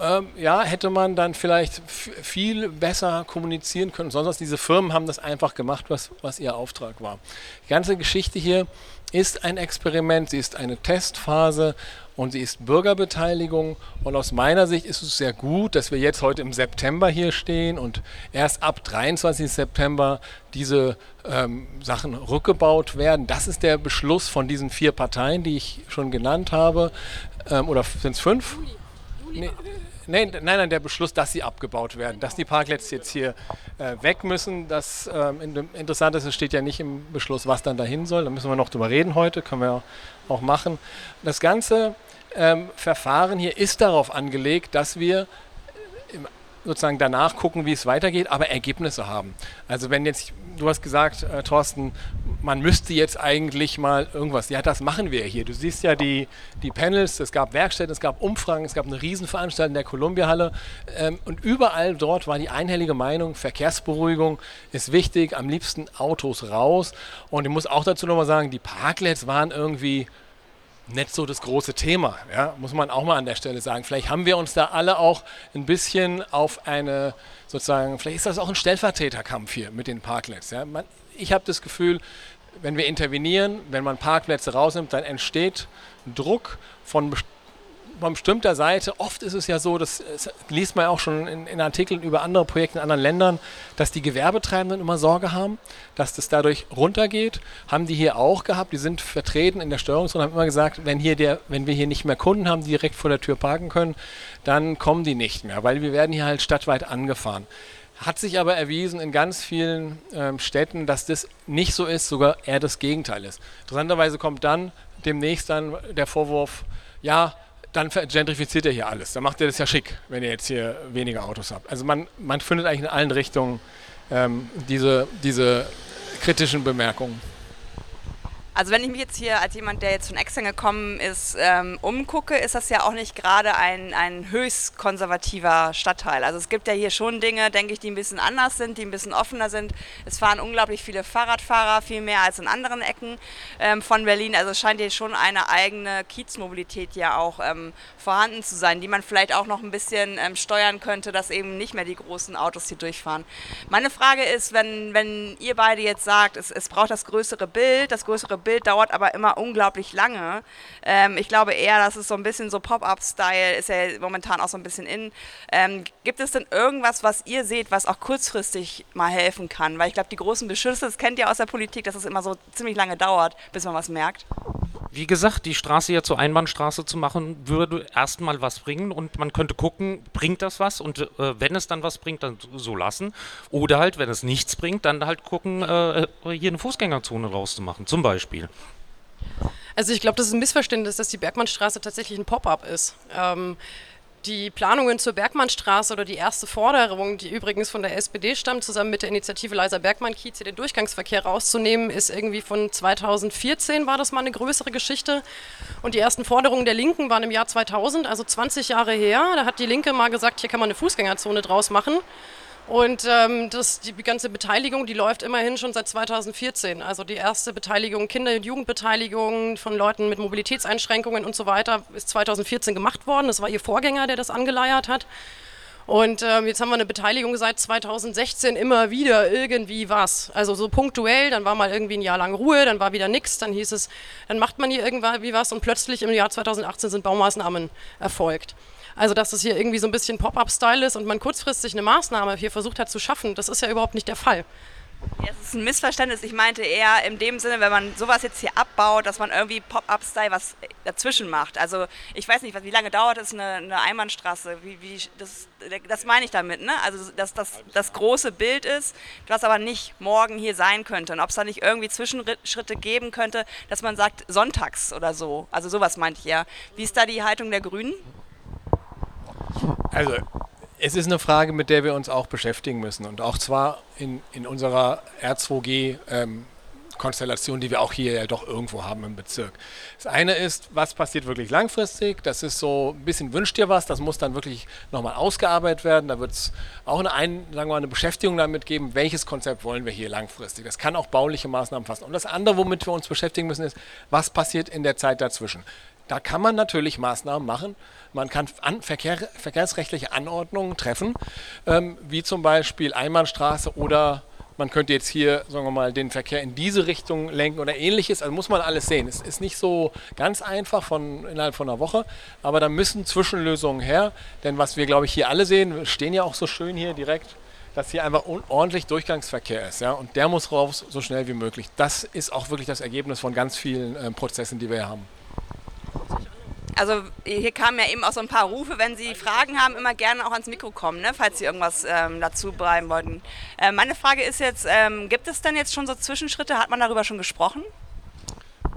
Ähm, ja, hätte man dann vielleicht viel besser kommunizieren können. Sonst diese Firmen haben das einfach gemacht, was, was ihr Auftrag war. Die ganze Geschichte hier ist ein Experiment, sie ist eine Testphase und sie ist Bürgerbeteiligung. Und aus meiner Sicht ist es sehr gut, dass wir jetzt heute im September hier stehen und erst ab 23. September diese ähm, Sachen rückgebaut werden. Das ist der Beschluss von diesen vier Parteien, die ich schon genannt habe. Ähm, oder sind es fünf? Nee, nee, nein, nein, der Beschluss, dass sie abgebaut werden, dass die Parkplätze jetzt hier äh, weg müssen. Das ähm, interessant ist, es steht ja nicht im Beschluss, was dann dahin soll. Da müssen wir noch drüber reden heute, können wir auch machen. Das ganze ähm, Verfahren hier ist darauf angelegt, dass wir sozusagen danach gucken, wie es weitergeht, aber Ergebnisse haben. Also wenn jetzt, du hast gesagt, äh, Thorsten, man müsste jetzt eigentlich mal irgendwas, ja, das machen wir hier. Du siehst ja die, die Panels, es gab Werkstätten, es gab Umfragen, es gab eine Riesenveranstaltung in der Columbia-Halle ähm, und überall dort war die einhellige Meinung, Verkehrsberuhigung ist wichtig, am liebsten Autos raus. Und ich muss auch dazu nochmal sagen, die Parklets waren irgendwie nicht so das große Thema, ja, muss man auch mal an der Stelle sagen. Vielleicht haben wir uns da alle auch ein bisschen auf eine, sozusagen, vielleicht ist das auch ein Stellvertreterkampf hier mit den Parklets. Ja. Man, ich habe das Gefühl, wenn wir intervenieren, wenn man Parkplätze rausnimmt, dann entsteht Druck von von bestimmter Seite, oft ist es ja so, das, liest man auch schon in, in, Artikeln über andere Projekte in anderen Ländern, dass die Gewerbetreibenden immer Sorge haben, dass das dadurch runtergeht. Haben die hier auch gehabt, die sind vertreten in der Steuerungsrunde, haben immer gesagt, wenn, hier der, wenn wir hier nicht mehr Kunden haben, die direkt vor der Tür parken können, dann kommen die nicht mehr, weil wir werden hier halt stadtweit angefahren. Hat sich aber erwiesen in ganz vielen ähm, Städten, dass das nicht so ist, sogar eher das Gegenteil ist. Interessanterweise kommt dann demnächst dann der Vorwurf, ja, dann gentrifiziert er hier alles. Dann macht er das ja schick, wenn ihr jetzt hier weniger Autos habt. Also man, man findet eigentlich in allen Richtungen ähm, diese, diese kritischen Bemerkungen. Also wenn ich mich jetzt hier als jemand, der jetzt von extern gekommen ist, ähm, umgucke, ist das ja auch nicht gerade ein, ein höchst konservativer Stadtteil. Also es gibt ja hier schon Dinge, denke ich, die ein bisschen anders sind, die ein bisschen offener sind. Es fahren unglaublich viele Fahrradfahrer, viel mehr als in anderen Ecken ähm, von Berlin. Also es scheint hier schon eine eigene Kiezmobilität ja auch ähm, vorhanden zu sein, die man vielleicht auch noch ein bisschen ähm, steuern könnte, dass eben nicht mehr die großen Autos hier durchfahren. Meine Frage ist, wenn, wenn ihr beide jetzt sagt, es, es braucht das größere Bild, das größere Bild dauert aber immer unglaublich lange. Ähm, ich glaube eher, dass es so ein bisschen so Pop-up-Style ist ja momentan auch so ein bisschen in. Ähm, gibt es denn irgendwas, was ihr seht, was auch kurzfristig mal helfen kann? Weil ich glaube, die großen Beschlüsse, das kennt ihr aus der Politik, dass es immer so ziemlich lange dauert, bis man was merkt. Wie gesagt, die Straße ja zur Einbahnstraße zu machen, würde erstmal was bringen und man könnte gucken, bringt das was und äh, wenn es dann was bringt, dann so lassen. Oder halt, wenn es nichts bringt, dann halt gucken, äh, hier eine Fußgängerzone rauszumachen, zum Beispiel. Also ich glaube, das ist ein Missverständnis, dass die Bergmannstraße tatsächlich ein Pop-up ist. Ähm, die Planungen zur Bergmannstraße oder die erste Forderung, die übrigens von der SPD stammt, zusammen mit der Initiative Leiser Bergmann-Kiez, den Durchgangsverkehr rauszunehmen, ist irgendwie von 2014 war das mal eine größere Geschichte. Und die ersten Forderungen der Linken waren im Jahr 2000, also 20 Jahre her. Da hat die Linke mal gesagt, hier kann man eine Fußgängerzone draus machen. Und ähm, das, die ganze Beteiligung, die läuft immerhin schon seit 2014. Also die erste Beteiligung, Kinder- und Jugendbeteiligung von Leuten mit Mobilitätseinschränkungen und so weiter, ist 2014 gemacht worden. Das war ihr Vorgänger, der das angeleiert hat. Und ähm, jetzt haben wir eine Beteiligung seit 2016 immer wieder irgendwie was. Also so punktuell, dann war mal irgendwie ein Jahr lang Ruhe, dann war wieder nichts, dann hieß es, dann macht man hier irgendwie was und plötzlich im Jahr 2018 sind Baumaßnahmen erfolgt. Also, dass es hier irgendwie so ein bisschen Pop-up-Style ist und man kurzfristig eine Maßnahme hier versucht hat zu schaffen, das ist ja überhaupt nicht der Fall. Ja, es ist ein Missverständnis. Ich meinte eher in dem Sinne, wenn man sowas jetzt hier abbaut, dass man irgendwie Pop-Up-Style was dazwischen macht. Also ich weiß nicht, wie lange dauert es eine, eine Einbahnstraße? Wie, wie, das, das meine ich damit. Ne? Also dass das das große Bild ist, was aber nicht morgen hier sein könnte. Und ob es da nicht irgendwie Zwischenschritte geben könnte, dass man sagt, sonntags oder so. Also sowas meinte ich eher. Wie ist da die Haltung der Grünen? Also, es ist eine Frage, mit der wir uns auch beschäftigen müssen. Und auch zwar in, in unserer R2G ähm, die wir auch hier ja doch irgendwo haben im Bezirk. Das eine ist, was passiert wirklich langfristig? Das ist so ein bisschen wünscht dir was, das muss dann wirklich nochmal ausgearbeitet werden. Da wird es auch eine, ein, sagen wir mal, eine Beschäftigung damit geben, welches Konzept wollen wir hier langfristig. Das kann auch bauliche Maßnahmen fassen. Und das andere, womit wir uns beschäftigen müssen, ist, was passiert in der Zeit dazwischen. Da kann man natürlich Maßnahmen machen. Man kann an, Verkehr, verkehrsrechtliche Anordnungen treffen, ähm, wie zum Beispiel Einbahnstraße oder man könnte jetzt hier, sagen wir mal, den Verkehr in diese Richtung lenken oder ähnliches. Also muss man alles sehen. Es ist nicht so ganz einfach von innerhalb von einer Woche, aber da müssen Zwischenlösungen her. Denn was wir, glaube ich, hier alle sehen, stehen ja auch so schön hier direkt, dass hier einfach ordentlich Durchgangsverkehr ist. Ja? Und der muss raus so schnell wie möglich. Das ist auch wirklich das Ergebnis von ganz vielen äh, Prozessen, die wir hier haben. Also hier kamen ja eben auch so ein paar Rufe, wenn Sie Fragen haben, immer gerne auch ans Mikro kommen, ne, falls Sie irgendwas ähm, dazu bleiben wollten. Äh, meine Frage ist jetzt, ähm, gibt es denn jetzt schon so Zwischenschritte? Hat man darüber schon gesprochen?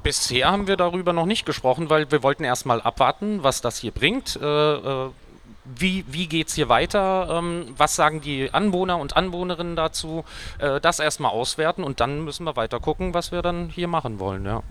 Bisher haben wir darüber noch nicht gesprochen, weil wir wollten erstmal abwarten, was das hier bringt. Äh, äh, wie, wie geht es hier weiter? Ähm, was sagen die Anwohner und Anwohnerinnen dazu? Äh, das erstmal auswerten und dann müssen wir weiter gucken, was wir dann hier machen wollen. Ja.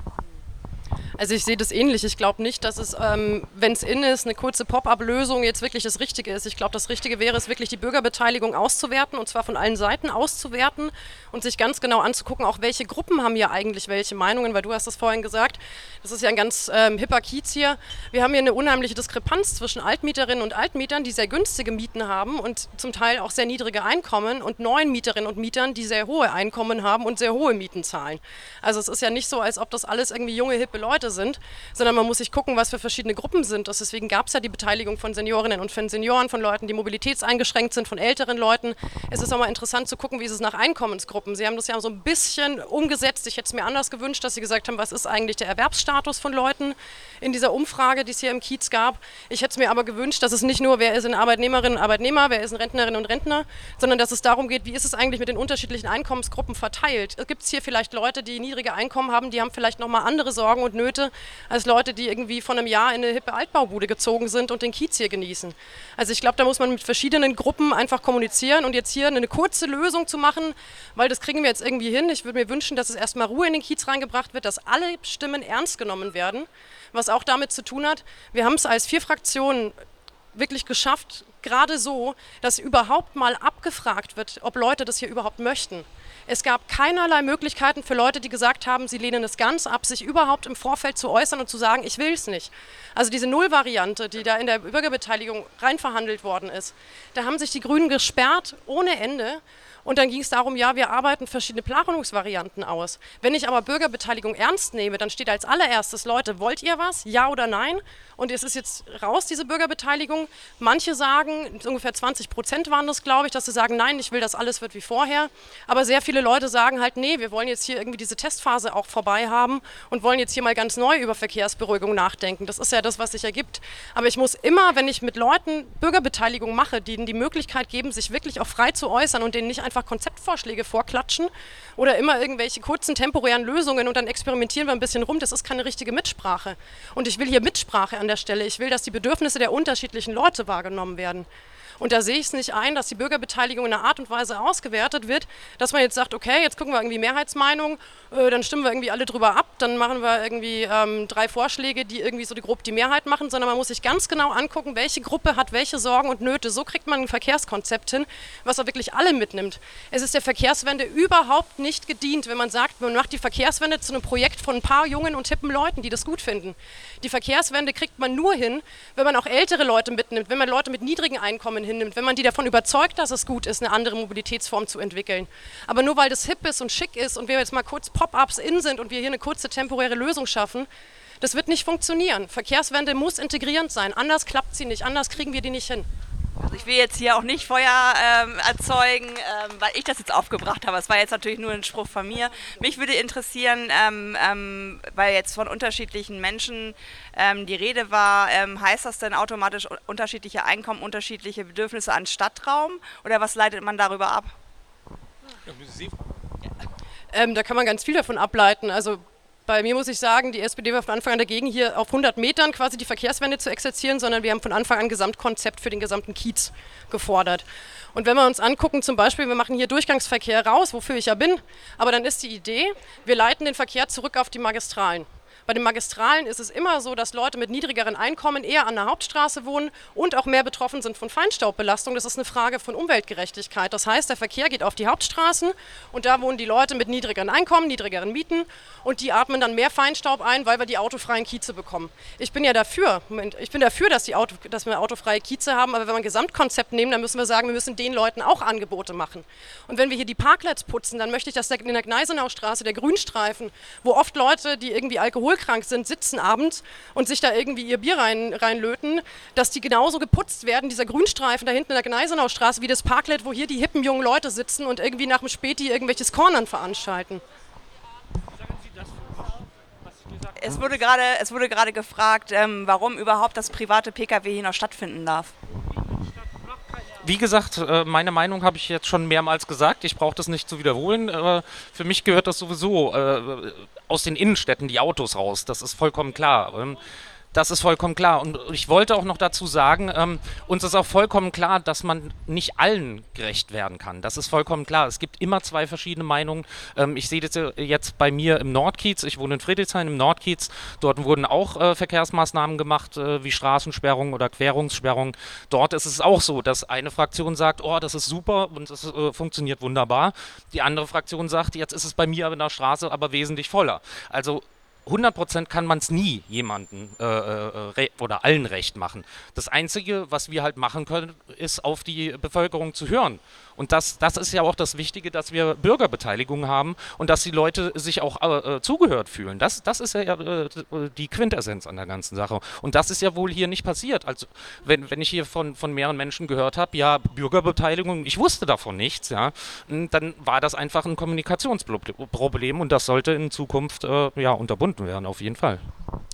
Also ich sehe das ähnlich. Ich glaube nicht, dass es, ähm, wenn es in ist, eine kurze Pop-up-Lösung jetzt wirklich das Richtige ist. Ich glaube, das Richtige wäre es wirklich, die Bürgerbeteiligung auszuwerten und zwar von allen Seiten auszuwerten und sich ganz genau anzugucken, auch welche Gruppen haben hier eigentlich welche Meinungen, weil du hast das vorhin gesagt, das ist ja ein ganz ähm, hipper Kiez hier. Wir haben hier eine unheimliche Diskrepanz zwischen Altmieterinnen und Altmietern, die sehr günstige Mieten haben und zum Teil auch sehr niedrige Einkommen und neuen Mieterinnen und Mietern, die sehr hohe Einkommen haben und sehr hohe Mieten zahlen. Also es ist ja nicht so, als ob das alles irgendwie junge, hippe Leute Leute sind, sondern man muss sich gucken, was für verschiedene Gruppen sind. Das deswegen gab es ja die Beteiligung von Seniorinnen und von Senioren, von Leuten, die mobilitätseingeschränkt sind, von älteren Leuten. Es ist auch mal interessant zu gucken, wie ist es nach Einkommensgruppen. Sie haben das ja so ein bisschen umgesetzt. Ich hätte es mir anders gewünscht, dass Sie gesagt haben, was ist eigentlich der Erwerbsstatus von Leuten in dieser Umfrage, die es hier im Kiez gab. Ich hätte es mir aber gewünscht, dass es nicht nur, wer ist ein Arbeitnehmerinnen und Arbeitnehmer, wer ist ein Rentnerinnen und Rentner, sondern dass es darum geht, wie ist es eigentlich mit den unterschiedlichen Einkommensgruppen verteilt. Gibt es hier vielleicht Leute, die niedrige Einkommen haben, die haben vielleicht nochmal andere Sorgen und Nöte als Leute, die irgendwie von einem Jahr in eine hippe Altbaubude gezogen sind und den Kiez hier genießen. Also ich glaube, da muss man mit verschiedenen Gruppen einfach kommunizieren und jetzt hier eine kurze Lösung zu machen, weil das kriegen wir jetzt irgendwie hin. Ich würde mir wünschen, dass es erstmal Ruhe in den Kiez reingebracht wird, dass alle Stimmen ernst genommen werden, was auch damit zu tun hat, wir haben es als vier Fraktionen wirklich geschafft, gerade so, dass überhaupt mal abgefragt wird, ob Leute das hier überhaupt möchten. Es gab keinerlei Möglichkeiten für Leute, die gesagt haben, sie lehnen es ganz ab, sich überhaupt im Vorfeld zu äußern und zu sagen, ich will es nicht. Also diese Nullvariante, die da in der Bürgerbeteiligung reinverhandelt worden ist, da haben sich die Grünen gesperrt ohne Ende und dann ging es darum, ja, wir arbeiten verschiedene Planungsvarianten aus. Wenn ich aber Bürgerbeteiligung ernst nehme, dann steht als allererstes, Leute, wollt ihr was? Ja oder nein? Und es ist jetzt raus, diese Bürgerbeteiligung. Manche sagen, ungefähr 20 Prozent waren das, glaube ich, dass sie sagen, nein, ich will, dass alles wird wie vorher. Aber sehr viele Leute sagen halt, nee, wir wollen jetzt hier irgendwie diese Testphase auch vorbei haben und wollen jetzt hier mal ganz neu über Verkehrsberuhigung nachdenken. Das ist ja das, was sich ergibt. Aber ich muss immer, wenn ich mit Leuten Bürgerbeteiligung mache, denen die Möglichkeit geben, sich wirklich auch frei zu äußern und denen nicht einfach einfach Konzeptvorschläge vorklatschen oder immer irgendwelche kurzen temporären Lösungen und dann experimentieren wir ein bisschen rum. Das ist keine richtige Mitsprache. Und ich will hier Mitsprache an der Stelle. Ich will, dass die Bedürfnisse der unterschiedlichen Leute wahrgenommen werden. Und da sehe ich es nicht ein, dass die Bürgerbeteiligung in einer Art und Weise ausgewertet wird, dass man jetzt sagt, okay, jetzt gucken wir irgendwie Mehrheitsmeinung, äh, dann stimmen wir irgendwie alle drüber ab, dann machen wir irgendwie ähm, drei Vorschläge, die irgendwie so die grob die Mehrheit machen, sondern man muss sich ganz genau angucken, welche Gruppe hat welche Sorgen und Nöte. So kriegt man ein Verkehrskonzept hin, was auch wirklich alle mitnimmt. Es ist der Verkehrswende überhaupt nicht gedient, wenn man sagt, man macht die Verkehrswende zu einem Projekt von ein paar jungen und hippen Leuten, die das gut finden. Die Verkehrswende kriegt man nur hin, wenn man auch ältere Leute mitnimmt, wenn man Leute mit niedrigen Einkommen hinnimmt, wenn man die davon überzeugt, dass es gut ist, eine andere Mobilitätsform zu entwickeln. Aber nur weil das hip ist und schick ist und wir jetzt mal kurz Pop-ups in sind und wir hier eine kurze temporäre Lösung schaffen, das wird nicht funktionieren. Verkehrswende muss integrierend sein, anders klappt sie nicht, anders kriegen wir die nicht hin. Also ich will jetzt hier auch nicht Feuer ähm, erzeugen, ähm, weil ich das jetzt aufgebracht habe. Das war jetzt natürlich nur ein Spruch von mir. Mich würde interessieren, ähm, ähm weil jetzt von unterschiedlichen Menschen ähm, die Rede war, ähm, heißt das denn automatisch unterschiedliche Einkommen, unterschiedliche Bedürfnisse an Stadtraum oder was leitet man darüber ab? da kann man ganz viel davon ableiten. Also Bei mir muss ich sagen, die SPD war von Anfang an dagegen, hier auf 100 Metern quasi die Verkehrswende zu exerzieren, sondern wir haben von Anfang an ein Gesamtkonzept für den gesamten Kiez gefordert. Und wenn wir uns angucken, zum Beispiel, wir machen hier Durchgangsverkehr raus, wofür ich ja bin, aber dann ist die Idee, wir leiten den Verkehr zurück auf die Magistralen. Bei den Magistralen ist es immer so, dass Leute mit niedrigeren Einkommen eher an der Hauptstraße wohnen und auch mehr betroffen sind von Feinstaubbelastung. Das ist eine Frage von Umweltgerechtigkeit. Das heißt, der Verkehr geht auf die Hauptstraßen und da wohnen die Leute mit niedrigeren Einkommen, niedrigeren Mieten und die atmen dann mehr Feinstaub ein, weil wir die autofreien Kieze bekommen. Ich bin ja dafür, Moment, ich bin dafür, dass, Auto, dass wir autofreie Kieze haben, aber wenn wir ein Gesamtkonzept nehmen, dann müssen wir sagen, wir müssen den Leuten auch Angebote machen. Und wenn wir hier die Parklets putzen, dann möchte ich, dass in der Gneisenaustraße, der Grünstreifen, wo oft Leute, die irgendwie Alkohol alkoholkrank sind, sitzen abends und sich da irgendwie ihr Bier rein, reinlöten, dass die genauso geputzt werden, dieser Grünstreifen da hinten in der Gneisenaustraße, wie das Parklet, wo hier die hippen jungen Leute sitzen und irgendwie nach dem Späti irgendwelches Cornern veranstalten. Es wurde gerade, es wurde gerade gefragt, ähm, warum überhaupt das private Pkw hier noch stattfinden darf. Wie gesagt, äh, meine Meinung habe ich jetzt schon mehrmals gesagt. Ich brauche das nicht zu wiederholen. Aber für mich gehört das sowieso äh, aus den Innenstädten die Autos raus. Das ist vollkommen klar. Das ist vollkommen klar. Und ich wollte auch noch dazu sagen, ähm, uns ist auch vollkommen klar, dass man nicht allen gerecht werden kann. Das ist vollkommen klar. Es gibt immer zwei verschiedene Meinungen. Ähm, ich sehe das jetzt bei mir im Nordkiez. Ich wohne in Friedrichshain im Nordkiez. Dort wurden auch äh, Verkehrsmaßnahmen gemacht, äh, wie Straßensperrung oder Querungssperrung. Dort ist es auch so, dass eine Fraktion sagt, oh, das ist super und es äh, funktioniert wunderbar. Die andere Fraktion sagt, jetzt ist es bei mir in der Straße aber wesentlich voller. Also 100% kann man es nie jemanden äh, äh oder allen recht machen. Das Einzige, was wir halt machen können, ist auf die Bevölkerung zu hören. Und das, das ist ja auch das Wichtige, dass wir Bürgerbeteiligung haben und dass die Leute sich auch äh, äh zugehört fühlen. Das, das ist ja äh, die Quintessenz an der ganzen Sache. Und das ist ja wohl hier nicht passiert. Also wenn, wenn ich hier von, von mehreren Menschen gehört habe, ja, Bürgerbeteiligung, ich wusste davon nichts, ja, dann war das einfach ein Kommunikationsproblem und das sollte in Zukunft äh, ja, unterbunden werden, auf jeden Fall.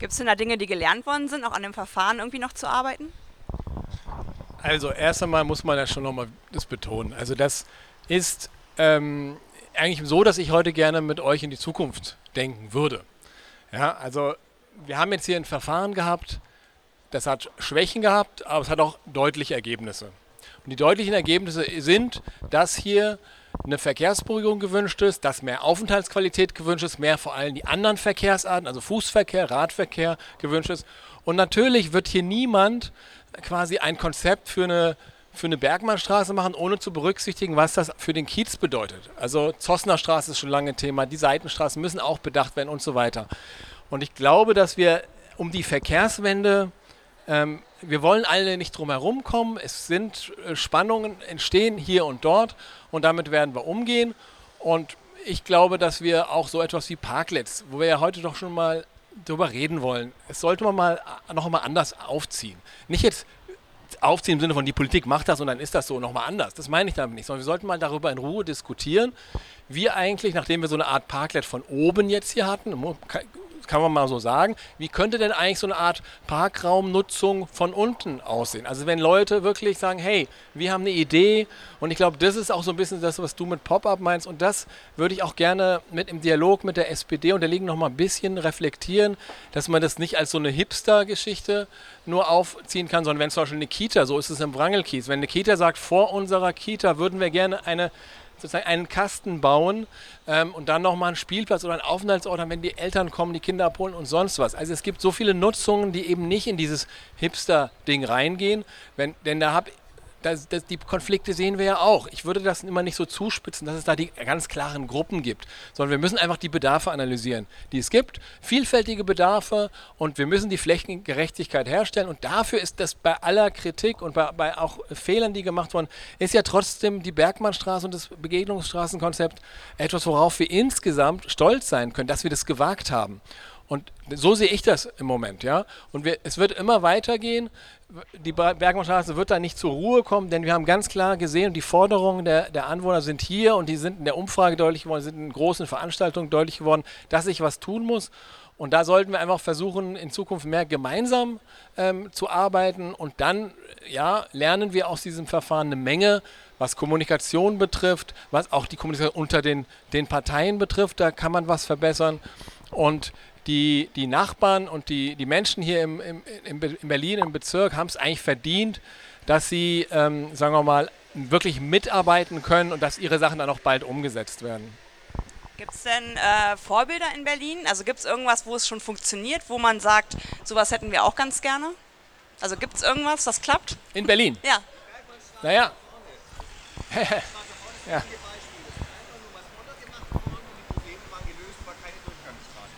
Gibt es denn da Dinge, die gelernt worden sind, auch an dem Verfahren irgendwie noch zu arbeiten? Also erst einmal muss man ja schon nochmal das betonen. Also das ist ähm, eigentlich so, dass ich heute gerne mit euch in die Zukunft denken würde. Ja, also wir haben jetzt hier ein Verfahren gehabt, das hat Schwächen gehabt, aber es hat auch deutliche Ergebnisse. Und die deutlichen Ergebnisse sind, dass hier eine Verkehrsberuhigung gewünscht ist, dass mehr Aufenthaltsqualität gewünscht ist, mehr vor allem die anderen Verkehrsarten, also Fußverkehr, Radverkehr gewünscht ist. Und natürlich wird hier niemand quasi ein Konzept für eine, für eine Bergmannstraße machen, ohne zu berücksichtigen, was das für den Kiez bedeutet. Also Zossner Straße ist schon lange ein Thema, die Seitenstraßen müssen auch bedacht werden und so weiter. Und ich glaube, dass wir um die Verkehrswende, ähm, wir wollen alle nicht drum herum kommen, es sind äh, Spannungen entstehen hier und dort und damit werden wir umgehen. Und ich glaube, dass wir auch so etwas wie Parklets, wo wir ja heute doch schon mal darüber reden wollen. Es sollte man mal noch mal anders aufziehen. Nicht jetzt aufziehen im Sinne von die Politik macht das und dann ist das so nochmal anders. Das meine ich damit nicht, sondern wir sollten mal darüber in Ruhe diskutieren, wie eigentlich, nachdem wir so eine Art Parklet von oben jetzt hier hatten, kann man mal so sagen. Wie könnte denn eigentlich so eine Art Parkraumnutzung von unten aussehen? Also wenn Leute wirklich sagen, hey, wir haben eine Idee und ich glaube, das ist auch so ein bisschen das, was du mit Pop-up meinst und das würde ich auch gerne mit im Dialog mit der SPD und der Ligen noch mal ein bisschen reflektieren, dass man das nicht als so eine Hipster-Geschichte nur aufziehen kann, sondern wenn zum Beispiel eine Kita, so ist es im Wrangelkies, wenn eine Kita sagt, vor unserer Kita würden wir gerne eine sozusagen einen Kasten bauen ähm, und dann nochmal einen Spielplatz oder einen Aufenthaltsort haben, wenn die Eltern kommen, die Kinder abholen und sonst was. Also es gibt so viele Nutzungen, die eben nicht in dieses Hipster-Ding reingehen, wenn, denn da habe das, das, die Konflikte sehen wir ja auch. Ich würde das immer nicht so zuspitzen, dass es da die ganz klaren Gruppen gibt, sondern wir müssen einfach die Bedarfe analysieren, die es gibt, vielfältige Bedarfe und wir müssen die Flächengerechtigkeit herstellen und dafür ist das bei aller Kritik und bei, bei auch Fehlern, die gemacht wurden, ist ja trotzdem die Bergmannstraße und das Begegnungsstraßenkonzept etwas, worauf wir insgesamt stolz sein können, dass wir das gewagt haben. Und so sehe ich das im Moment, ja. Und wir, es wird immer weitergehen. Die Bergmannstraße wird da nicht zur Ruhe kommen, denn wir haben ganz klar gesehen, die Forderungen der, der Anwohner sind hier und die sind in der Umfrage deutlich geworden, sind in großen Veranstaltungen deutlich geworden, dass sich was tun muss. Und da sollten wir einfach versuchen, in Zukunft mehr gemeinsam ähm, zu arbeiten. Und dann, ja, lernen wir aus diesem Verfahren eine Menge, was Kommunikation betrifft, was auch die Kommunikation unter den, den Parteien betrifft. Da kann man was verbessern. Und die, die Nachbarn und die, die Menschen hier im, im, in Berlin im Bezirk haben es eigentlich verdient, dass sie, ähm, sagen wir mal, wirklich mitarbeiten können und dass ihre Sachen dann auch bald umgesetzt werden. Gibt es denn äh, Vorbilder in Berlin? Also gibt es irgendwas, wo es schon funktioniert, wo man sagt, sowas hätten wir auch ganz gerne? Also gibt es irgendwas, das klappt? In Berlin? Ja. Naja. ja.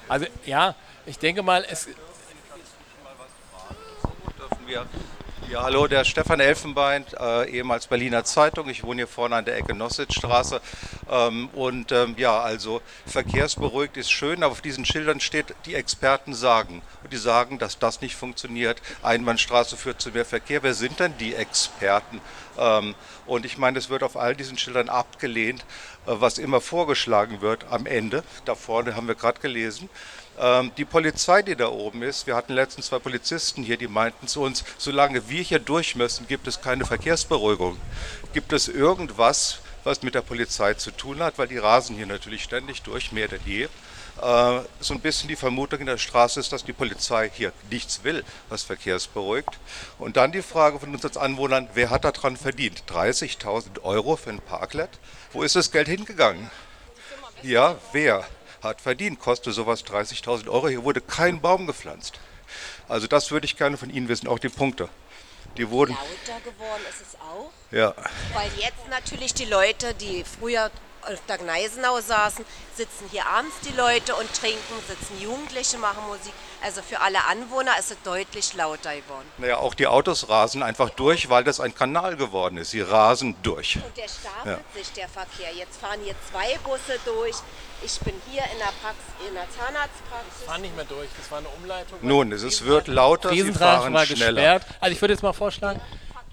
Also ja, ich denke mal, es. Wir ja, hallo, der Stefan Elfenbein, äh, ehemals Berliner Zeitung. Ich wohne hier vorne an der Ecke Nossitzstraße. Ähm, und ähm, ja, also verkehrsberuhigt ist schön, aber auf diesen Schildern steht, die Experten sagen. Und die sagen, dass das nicht funktioniert. Einbahnstraße führt zu mehr Verkehr. Wer sind denn die Experten? Ähm, und ich meine, es wird auf all diesen Schildern abgelehnt, äh, was immer vorgeschlagen wird am Ende. Da vorne haben wir gerade gelesen. Ähm, die Polizei, die da oben ist, wir hatten letztens zwei Polizisten hier, die meinten zu uns, solange wir hier durch müssen, gibt es keine Verkehrsberuhigung. Gibt es irgendwas, was mit der Polizei zu tun hat, weil die rasen hier natürlich ständig durch, mehr denn je. Äh, so ein bisschen die Vermutung in der Straße ist, dass die Polizei hier nichts will, was verkehrsberuhigt. Und dann die Frage von uns als Anwohnern, wer hat daran verdient? 30.000 Euro für ein Parklet? Wo ist das Geld hingegangen? Ja, wer? Hat verdient. Kostet sowas 30.000 Euro. Hier wurde kein Baum gepflanzt. Also das würde ich gerne von Ihnen wissen, auch die Punkte. Die wurden lauter geworden ist es auch. Ja. Weil jetzt natürlich die Leute, die früher auf der Gneisenau saßen, sitzen hier abends die Leute und trinken, sitzen Jugendliche, machen Musik. Also für alle Anwohner ist es deutlich lauter geworden. Naja, auch die Autos rasen einfach durch, weil das ein Kanal geworden ist. Sie rasen durch. Und der stapelt ja. sich, der Verkehr. Jetzt fahren hier zwei Busse durch. Ich bin hier in der, Praxis, in der Zahnarztpraxis. Ich fahre nicht mehr durch, das war eine Umleitung. Nun, es wird lauter, Sie fahren war schneller. Gesperrt. Also ich würde jetzt mal vorschlagen,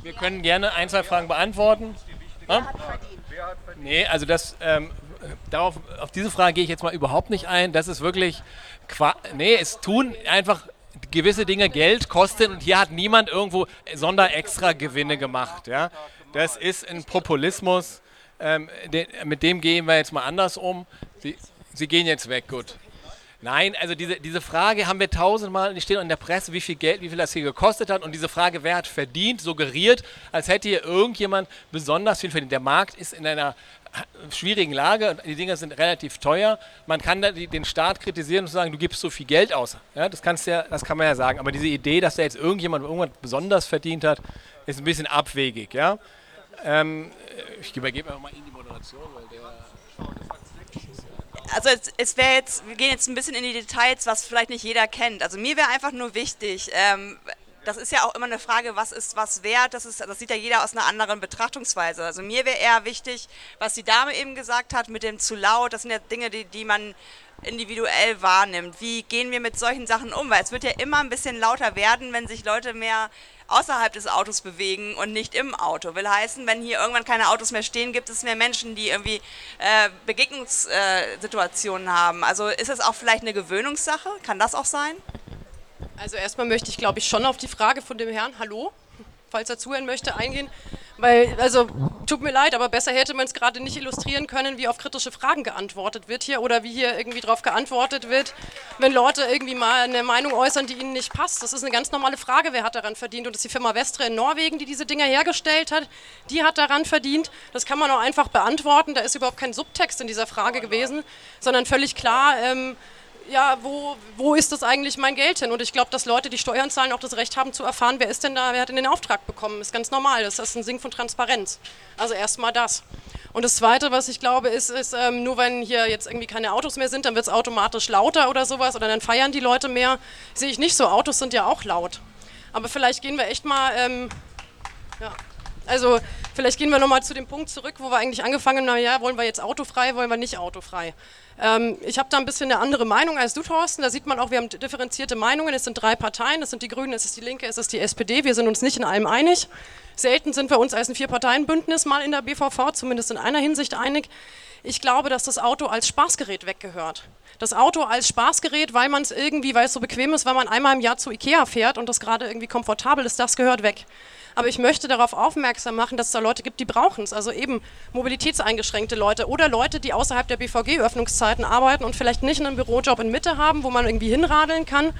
wir können gerne ein, zwei Fragen beantworten. Ja? Nee, also das, ähm, darauf, auf diese Frage gehe ich jetzt mal überhaupt nicht ein. Das ist wirklich, nee, es tun einfach gewisse Dinge Geld kosten und hier hat niemand irgendwo Sonderextra Gewinne gemacht. Ja? Das ist ein Populismus, ähm, den, mit dem gehen wir jetzt mal anders um. Sie, Sie gehen jetzt weg, gut. Nein, also diese, diese Frage haben wir tausendmal, die steht in der Presse, wie viel Geld, wie viel das hier gekostet hat. Und diese Frage, wer hat verdient, suggeriert, als hätte hier irgendjemand besonders viel verdient. Der Markt ist in einer schwierigen Lage die Dinge sind relativ teuer. Man kann den Staat kritisieren und sagen, du gibst so viel Geld aus. Ja, das, kannst ja, das kann man ja sagen. Aber diese Idee, dass da jetzt irgendjemand irgendwas besonders verdient hat, ist ein bisschen abwegig. Ja? Ähm, ich übergebe mal Ihnen die Moderation, weil der also es, es wäre jetzt, wir gehen jetzt ein bisschen in die Details, was vielleicht nicht jeder kennt. Also mir wäre einfach nur wichtig, ähm, das ist ja auch immer eine Frage, was ist was wert, das, ist, das sieht ja jeder aus einer anderen Betrachtungsweise. Also mir wäre eher wichtig, was die Dame eben gesagt hat mit dem zu laut, das sind ja Dinge, die, die man individuell wahrnimmt. Wie gehen wir mit solchen Sachen um? Weil es wird ja immer ein bisschen lauter werden, wenn sich Leute mehr außerhalb des Autos bewegen und nicht im Auto. Will heißen, wenn hier irgendwann keine Autos mehr stehen, gibt es mehr Menschen, die irgendwie äh, Begegnungssituationen haben. Also ist es auch vielleicht eine Gewöhnungssache? Kann das auch sein? Also erstmal möchte ich, glaube ich, schon auf die Frage von dem Herrn, hallo, falls er zuhören möchte, eingehen. Weil, also, tut mir leid, aber besser hätte man es gerade nicht illustrieren können, wie auf kritische Fragen geantwortet wird hier oder wie hier irgendwie darauf geantwortet wird, wenn Leute irgendwie mal eine Meinung äußern, die ihnen nicht passt. Das ist eine ganz normale Frage, wer hat daran verdient. Und das ist die Firma Vestre in Norwegen, die diese Dinger hergestellt hat, die hat daran verdient. Das kann man auch einfach beantworten. Da ist überhaupt kein Subtext in dieser Frage gewesen, sondern völlig klar. Ähm, ja, wo, wo ist das eigentlich mein Geld hin? Und ich glaube, dass Leute, die Steuern zahlen, auch das Recht haben zu erfahren, wer ist denn da, wer hat denn den Auftrag bekommen. Ist ganz normal. Das ist ein Sing von Transparenz. Also erstmal das. Und das Zweite, was ich glaube, ist, ist ähm, nur wenn hier jetzt irgendwie keine Autos mehr sind, dann wird es automatisch lauter oder sowas oder dann feiern die Leute mehr. Sehe ich nicht so. Autos sind ja auch laut. Aber vielleicht gehen wir echt mal, ähm, ja. Also vielleicht gehen wir nochmal zu dem Punkt zurück, wo wir eigentlich angefangen haben, ja, wollen wir jetzt autofrei, wollen wir nicht autofrei. Ähm, ich habe da ein bisschen eine andere Meinung als du, Thorsten. Da sieht man auch, wir haben differenzierte Meinungen. Es sind drei Parteien, es sind die Grünen, es ist die Linke, es ist die SPD. Wir sind uns nicht in allem einig. Selten sind wir uns als ein Vier-Parteien-Bündnis mal in der BVV, zumindest in einer Hinsicht einig. Ich glaube, dass das Auto als Spaßgerät weggehört. Das Auto als Spaßgerät, weil man es irgendwie, weil es so bequem ist, weil man einmal im Jahr zu Ikea fährt und das gerade irgendwie komfortabel ist, das gehört weg. Aber ich möchte darauf aufmerksam machen, dass da Leute gibt, die brauchen es. Also eben mobilitätseingeschränkte Leute oder Leute, die außerhalb der BVG-Öffnungszeiten arbeiten und vielleicht nicht einen Bürojob in Mitte haben, wo man irgendwie hinradeln kann,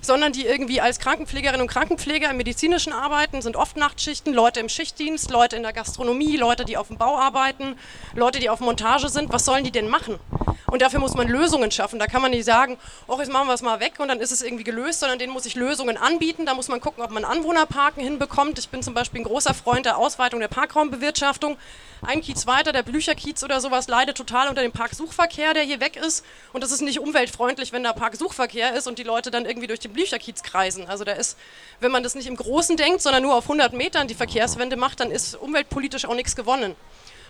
sondern die irgendwie als Krankenpflegerinnen und Krankenpfleger im medizinischen arbeiten, sind oft Nachtschichten, Leute im Schichtdienst, Leute in der Gastronomie, Leute, die auf dem Bau arbeiten, Leute, die auf Montage sind. Was sollen die denn machen? Und dafür muss man Lösungen schaffen. Da kann man nicht sagen, oh, jetzt machen wir es mal weg und dann ist es irgendwie gelöst, sondern denen muss ich Lösungen anbieten. Da muss man gucken, ob man Anwohnerparken hinbekommt. Ich bin zum Beispiel ein großer Freund der Ausweitung der Parkraumbewirtschaftung. Ein Kiez weiter, der Blücherkiez oder sowas, leidet total unter dem Parksuchverkehr, der hier weg ist. Und das ist nicht umweltfreundlich, wenn da Parksuchverkehr ist und die Leute dann irgendwie durch den Blücherkiez kreisen. Also da ist, wenn man das nicht im Großen denkt, sondern nur auf 100 Metern die Verkehrswende macht, dann ist umweltpolitisch auch nichts gewonnen.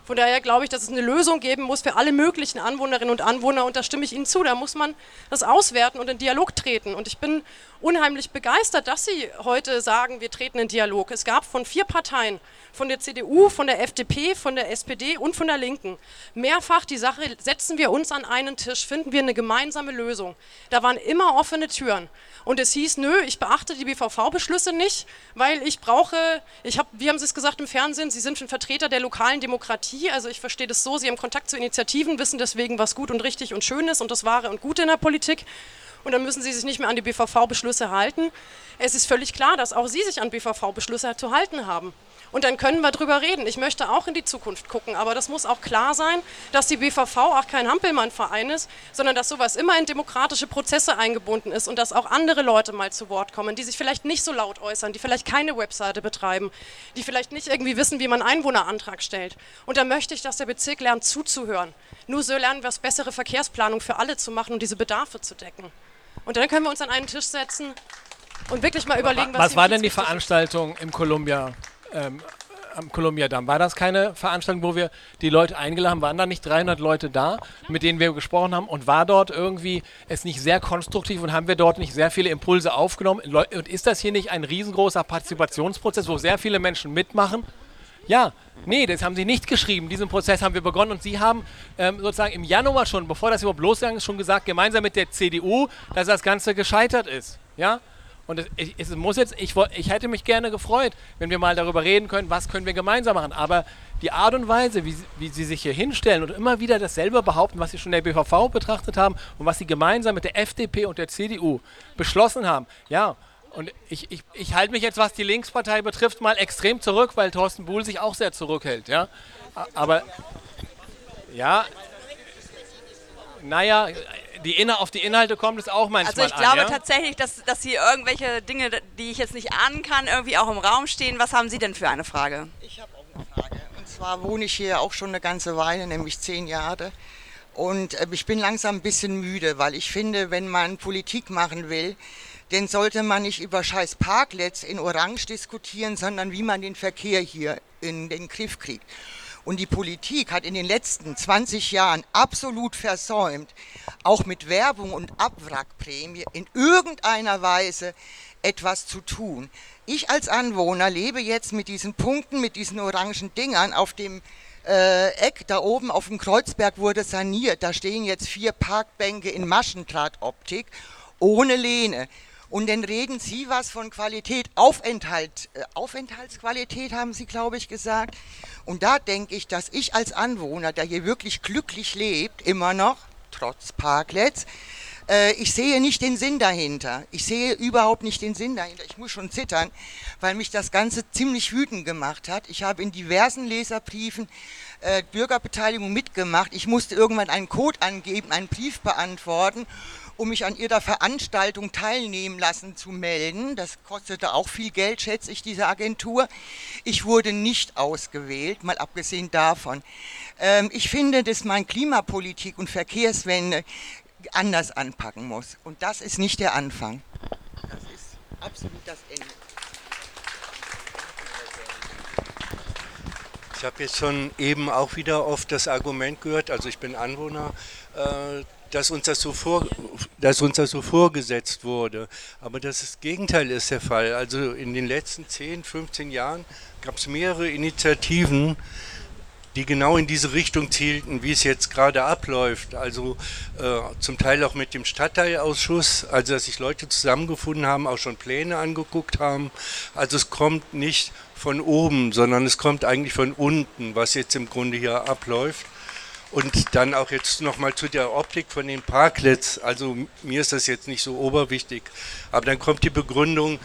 Von daher glaube ich, dass es eine Lösung geben muss für alle möglichen Anwohnerinnen und Anwohner und da stimme ich Ihnen zu. Da muss man das auswerten und in Dialog treten. Und ich bin unheimlich begeistert, dass Sie heute sagen, wir treten in Dialog. Es gab von vier Parteien, von der CDU, von der FDP, von der SPD und von der Linken mehrfach die Sache, setzen wir uns an einen Tisch, finden wir eine gemeinsame Lösung. Da waren immer offene Türen. Und es hieß, nö, ich beachte die BVV-Beschlüsse nicht, weil ich brauche, ich habe, wie haben Sie es gesagt im Fernsehen, Sie sind ein Vertreter der lokalen Demokratie. Also ich verstehe das so, Sie haben Kontakt zu Initiativen, wissen deswegen, was gut und richtig und schön ist und das Wahre und Gute in der Politik und dann müssen sie sich nicht mehr an die BVV-Beschlüsse halten. Es ist völlig klar, dass auch sie sich an BVV-Beschlüsse zu halten haben. Und dann können wir drüber reden. Ich möchte auch in die Zukunft gucken, aber das muss auch klar sein, dass die BVV auch kein Hampelmann-Verein ist, sondern dass sowas immer in demokratische Prozesse eingebunden ist und dass auch andere Leute mal zu Wort kommen, die sich vielleicht nicht so laut äußern, die vielleicht keine Webseite betreiben, die vielleicht nicht irgendwie wissen, wie man einen Einwohnerantrag stellt. Und da möchte ich, dass der Bezirk lernt zuzuhören. Nur so lernen wir es, bessere Verkehrsplanung für alle zu machen und diese Bedarfe zu decken. Und dann können wir uns an einen Tisch setzen und wirklich mal überlegen, was. Was war denn die Veranstaltung im Columbia? Ähm, am Columbia-Damm. War das keine Veranstaltung, wo wir die Leute eingeladen haben? Waren da nicht 300 Leute da, mit denen wir gesprochen haben? Und war dort irgendwie es nicht sehr konstruktiv und haben wir dort nicht sehr viele Impulse aufgenommen? Und ist das hier nicht ein riesengroßer Partizipationsprozess, wo sehr viele Menschen mitmachen? Ja, nee, das haben Sie nicht geschrieben. Diesen Prozess haben wir begonnen und Sie haben ähm, sozusagen im Januar schon, bevor das überhaupt losgegangen ist, schon gesagt, gemeinsam mit der CDU, dass das Ganze gescheitert ist. Ja? Und es, es, muss jetzt, ich, ich hätte mich gerne gefreut, wenn wir mal darüber reden können, was können wir gemeinsam machen. Aber die Art und Weise, wie, wie sie sich hier hinstellen und immer wieder dasselbe behaupten, was sie schon der BVV betrachtet haben und was sie gemeinsam mit der FDP und der CDU beschlossen haben, ja, und ich, ich, ich halte mich jetzt, was die Linkspartei betrifft, mal extrem zurück, weil Thorsten Buhl sich auch sehr zurückhält. Ja? Aber ja, naja, die Inha auf die Inhalte kommt es auch manchmal Also ich glaube an, ja? tatsächlich, dass, dass hier irgendwelche Dinge, die ich jetzt nicht ahnen kann, irgendwie auch im Raum stehen. Was haben Sie denn für eine Frage? Ich habe auch eine Frage. Und zwar wohne ich hier auch schon eine ganze Weile, nämlich zehn Jahre. Und äh, ich bin langsam ein bisschen müde, weil ich finde, wenn man Politik machen will, dann sollte man nicht über scheiß Parklets in Orange diskutieren, sondern wie man den Verkehr hier in den Griff kriegt. Und die Politik hat in den letzten 20 Jahren absolut versäumt, auch mit Werbung und Abwrackprämie in irgendeiner Weise etwas zu tun. Ich als Anwohner lebe jetzt mit diesen Punkten, mit diesen orangen Dingern auf dem äh, Eck da oben auf dem Kreuzberg wurde saniert. Da stehen jetzt vier Parkbänke in Maschendrahtoptik ohne Lehne. Und dann reden Sie was von Qualität, Aufenthalt, äh, Aufenthaltsqualität haben Sie, glaube ich, gesagt. Und da denke ich, dass ich als Anwohner, der hier wirklich glücklich lebt, immer noch, trotz Parklets, äh, ich sehe nicht den Sinn dahinter. Ich sehe überhaupt nicht den Sinn dahinter. Ich muss schon zittern, weil mich das Ganze ziemlich wütend gemacht hat. Ich habe in diversen Leserbriefen äh, Bürgerbeteiligung mitgemacht. Ich musste irgendwann einen Code angeben, einen Brief beantworten um mich an ihrer Veranstaltung teilnehmen lassen zu melden. Das kostete auch viel Geld, schätze ich, diese Agentur. Ich wurde nicht ausgewählt, mal abgesehen davon. Ähm, ich finde, dass man Klimapolitik und Verkehrswende anders anpacken muss. Und das ist nicht der Anfang. Das ist absolut das Ende. Ich habe jetzt schon eben auch wieder oft das Argument gehört, also ich bin Anwohner, äh, dass uns das so, vor, dass uns das so vorgesetzt wurde. Aber das, das Gegenteil ist der Fall. Also in den letzten 10, 15 Jahren gab es mehrere Initiativen, die genau in diese Richtung zielten, wie es jetzt gerade abläuft. Also äh, zum Teil auch mit dem Stadtteilausschuss, also dass sich Leute zusammengefunden haben, auch schon Pläne angeguckt haben. Also es kommt nicht von oben, sondern es kommt eigentlich von unten, was jetzt im Grunde hier abläuft. Und dann auch jetzt nochmal zu der Optik von den Parklets. Also mir ist das jetzt nicht so oberwichtig. Aber dann kommt die Begründung,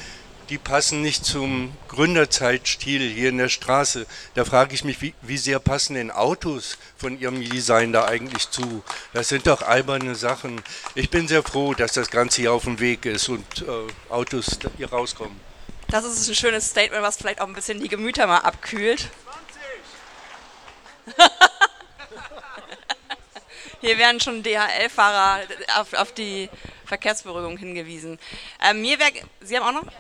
die passen nicht zum Gründerzeitstil hier in der Straße. Da frage ich mich, wie, wie, sehr passen denn Autos von ihrem Design da eigentlich zu? Das sind doch alberne Sachen. Ich bin sehr froh, dass das Ganze hier auf dem Weg ist und äh, Autos hier rauskommen. Das ist ein schönes Statement, was vielleicht auch ein bisschen die Gemüter mal abkühlt. 20. Hier werden schon DHL-Fahrer auf, auf, die Verkehrsberuhigung hingewiesen. Ähm, mir wär, Sie haben auch noch?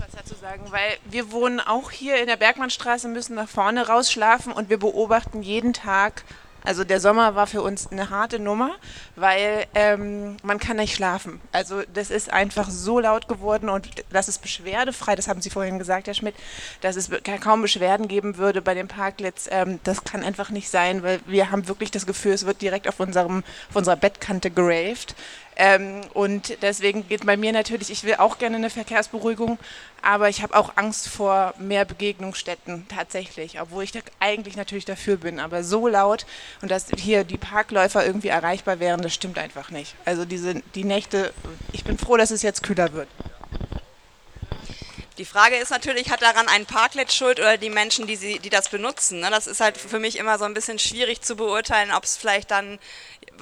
was dazu sagen, weil wir wohnen auch hier in der Bergmannstraße, müssen nach vorne rausschlafen und wir beobachten jeden Tag also der Sommer war für uns eine harte Nummer, weil ähm, man kann nicht schlafen. Also das ist einfach so laut geworden und das ist beschwerdefrei, das haben Sie vorhin gesagt, Herr Schmidt, dass es kaum Beschwerden geben würde bei den Parklets. Ähm, das kann einfach nicht sein, weil wir haben wirklich das Gefühl, es wird direkt auf, unserem, auf unserer Bettkante geraved. Ähm, und deswegen geht bei mir natürlich, ich will auch gerne eine Verkehrsberuhigung, aber ich habe auch Angst vor mehr Begegnungsstätten tatsächlich, obwohl ich da eigentlich natürlich dafür bin. Aber so laut und dass hier die Parkläufer irgendwie erreichbar wären, das stimmt einfach nicht. Also diese, die Nächte, ich bin froh, dass es jetzt kühler wird. Die Frage ist natürlich, hat daran ein Parklet schuld oder die Menschen, die, sie, die das benutzen? Ne? Das ist halt für mich immer so ein bisschen schwierig zu beurteilen, ob es vielleicht dann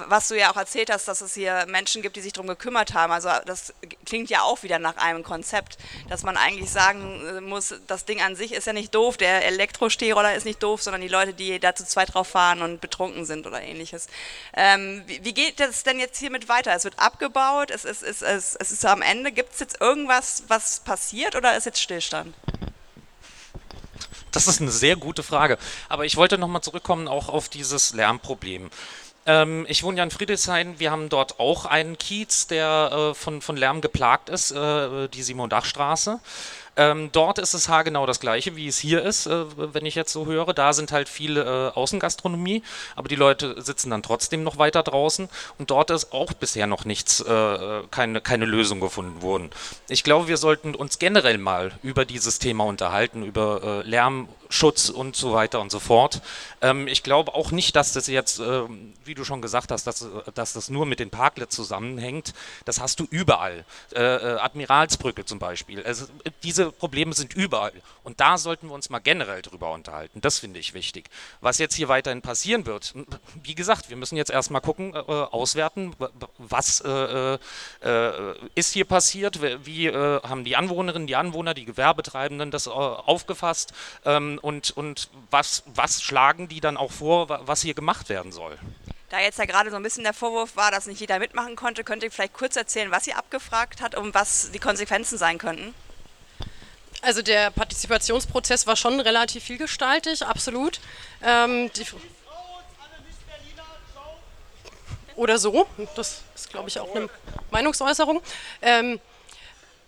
was du ja auch erzählt hast, dass es hier Menschen gibt, die sich darum gekümmert haben. Also das klingt ja auch wieder nach einem Konzept, dass man eigentlich sagen äh, muss, das Ding an sich ist ja nicht doof, der Elektro-Stehroller ist nicht doof, sondern die Leute, die da zu zweit drauf fahren und betrunken sind oder ähnliches. Ähm, wie, wie, geht das denn jetzt hiermit weiter? Es wird abgebaut, es ist, es, es, es ist am Ende. Gibt es jetzt irgendwas, was passiert oder ist jetzt Stillstand? Das ist eine sehr gute Frage. Aber ich wollte nochmal zurückkommen auch auf dieses Lärmproblem. Ähm, ich wohne ja in Friedrichshain. Wir haben dort auch einen Kiez, der äh, von, von Lärm geplagt ist, äh, die Simon-Dach-Straße. Ähm, dort ist es haargenau das gleiche, wie es hier ist, äh, wenn ich jetzt so höre. Da sind halt viele äh, Außengastronomie, aber die Leute sitzen dann trotzdem noch weiter draußen und dort ist auch bisher noch nichts, äh, keine, keine Lösung gefunden worden. Ich glaube, wir sollten uns generell mal über dieses Thema unterhalten, über äh, Lärmschutz und so weiter und so fort. Ähm, ich glaube auch nicht, dass das jetzt, äh, wie du schon gesagt hast, dass, dass das nur mit den Parklets zusammenhängt. Das hast du überall. Äh, Admiralsbrücke zum Beispiel. Also, diese Probleme sind überall. Und da sollten wir uns mal generell drüber unterhalten. Das finde ich wichtig. Was jetzt hier weiterhin passieren wird, wie gesagt, wir müssen jetzt erstmal gucken, äh, auswerten, was äh, äh, ist hier passiert, wie äh, haben die Anwohnerinnen, die Anwohner, die Gewerbetreibenden das äh, aufgefasst ähm, und, und was, was schlagen die dann auch vor, was hier gemacht werden soll. Da jetzt ja gerade so ein bisschen der Vorwurf war, dass nicht jeder mitmachen konnte, könnt ihr vielleicht kurz erzählen, was ihr abgefragt hat und was die Konsequenzen sein könnten? Also der Partizipationsprozess war schon relativ vielgestaltig, absolut. Ähm, oder so, das ist, glaube ich, auch eine Meinungsäußerung. Ähm,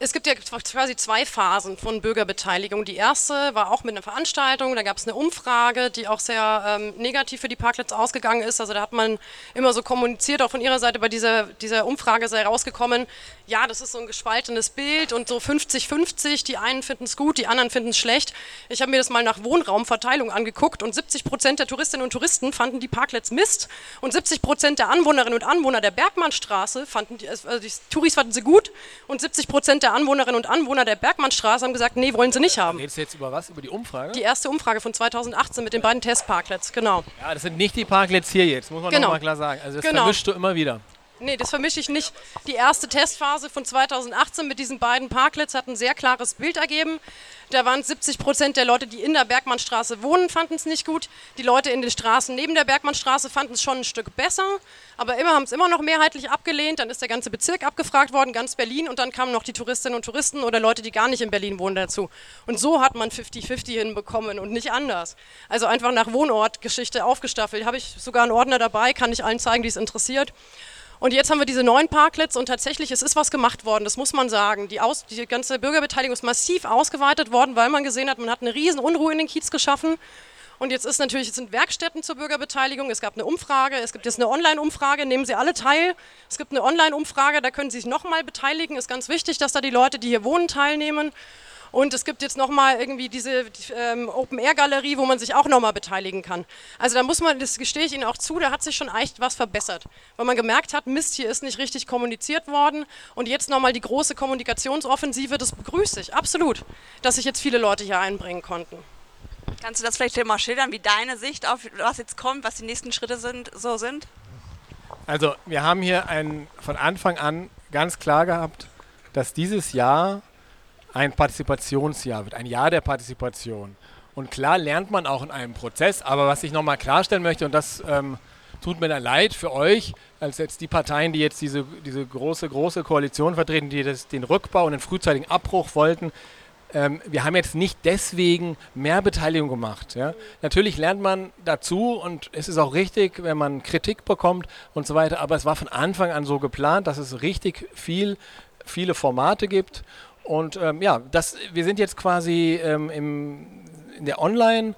es gibt ja quasi zwei Phasen von Bürgerbeteiligung. Die erste war auch mit einer Veranstaltung, da gab es eine Umfrage, die auch sehr ähm, negativ für die Parklets ausgegangen ist. Also da hat man immer so kommuniziert, auch von ihrer Seite bei dieser, dieser Umfrage sei rausgekommen, ja, das ist so ein gespaltenes Bild und so 50-50, die einen finden es gut, die anderen finden es schlecht. Ich habe mir das mal nach Wohnraumverteilung angeguckt und 70 Prozent der Touristinnen und Touristen fanden die Parklets Mist und 70 Prozent der Anwohnerinnen und Anwohner der Bergmannstraße fanden die, also die Touris fanden sie gut und 70 Prozent der Anwohnerinnen und Anwohner der Bergmannstraße haben gesagt, nee, wollen sie nicht haben. Redest du jetzt über was? Über die Umfrage? Die erste Umfrage von 2018 mit den beiden Testparklets, genau. Ja, das sind nicht die Parklets hier jetzt, muss man genau. nochmal klar sagen. Also das genau. vermischst du immer wieder. Nee, das vermische ich nicht. Die erste Testphase von 2018 mit diesen beiden Parklets hat ein sehr klares Bild ergeben. Da waren 70 Prozent der Leute, die in der Bergmannstraße wohnen, fanden es nicht gut. Die Leute in den Straßen neben der Bergmannstraße fanden es schon ein Stück besser, aber immer haben es immer noch mehrheitlich abgelehnt. Dann ist der ganze Bezirk abgefragt worden, ganz Berlin, und dann kamen noch die Touristinnen und Touristen oder Leute, die gar nicht in Berlin wohnen, dazu. Und so hat man 50-50 hinbekommen und nicht anders. Also einfach nach Wohnortgeschichte aufgestaffelt. Habe ich sogar einen Ordner dabei, kann ich allen zeigen, die es interessiert. Und jetzt haben wir diese neuen Parklets und tatsächlich, es ist was gemacht worden, das muss man sagen. Die, Aus, die ganze Bürgerbeteiligung ist massiv ausgeweitet worden, weil man gesehen hat, man hat eine riesen Unruhe in den Kiez geschaffen. Und jetzt ist natürlich, es sind Werkstätten zur Bürgerbeteiligung. Es gab eine Umfrage, es gibt jetzt eine Online-Umfrage, nehmen Sie alle teil. Es gibt eine Online-Umfrage, da können Sie sich nochmal beteiligen. Ist ganz wichtig, dass da die Leute, die hier wohnen, teilnehmen. Und es gibt jetzt nochmal irgendwie diese die, ähm, Open-Air-Galerie, wo man sich auch nochmal beteiligen kann. Also da muss man, das gestehe ich Ihnen auch zu, da hat sich schon echt was verbessert. Weil man gemerkt hat, Mist, hier ist nicht richtig kommuniziert worden. Und jetzt nochmal die große Kommunikationsoffensive, das begrüße ich, absolut, dass sich jetzt viele Leute hier einbringen konnten. Kannst du das vielleicht mal schildern, wie deine Sicht auf was jetzt kommt, was die nächsten Schritte sind, so sind? Also wir haben hier ein, von Anfang an ganz klar gehabt, dass dieses Jahr ein Partizipationsjahr wird, ein Jahr der Partizipation. Und klar lernt man auch in einem Prozess, aber was ich nochmal klarstellen möchte, und das ähm, tut mir dann leid für euch, als jetzt die Parteien, die jetzt diese, diese große, große Koalition vertreten, die das, den Rückbau und den frühzeitigen Abbruch wollten, ähm, wir haben jetzt nicht deswegen mehr Beteiligung gemacht. Ja? Natürlich lernt man dazu und es ist auch richtig, wenn man Kritik bekommt und so weiter, aber es war von Anfang an so geplant, dass es richtig viel, viele Formate gibt und ähm, ja, das, wir sind jetzt quasi ähm, im, in der Online-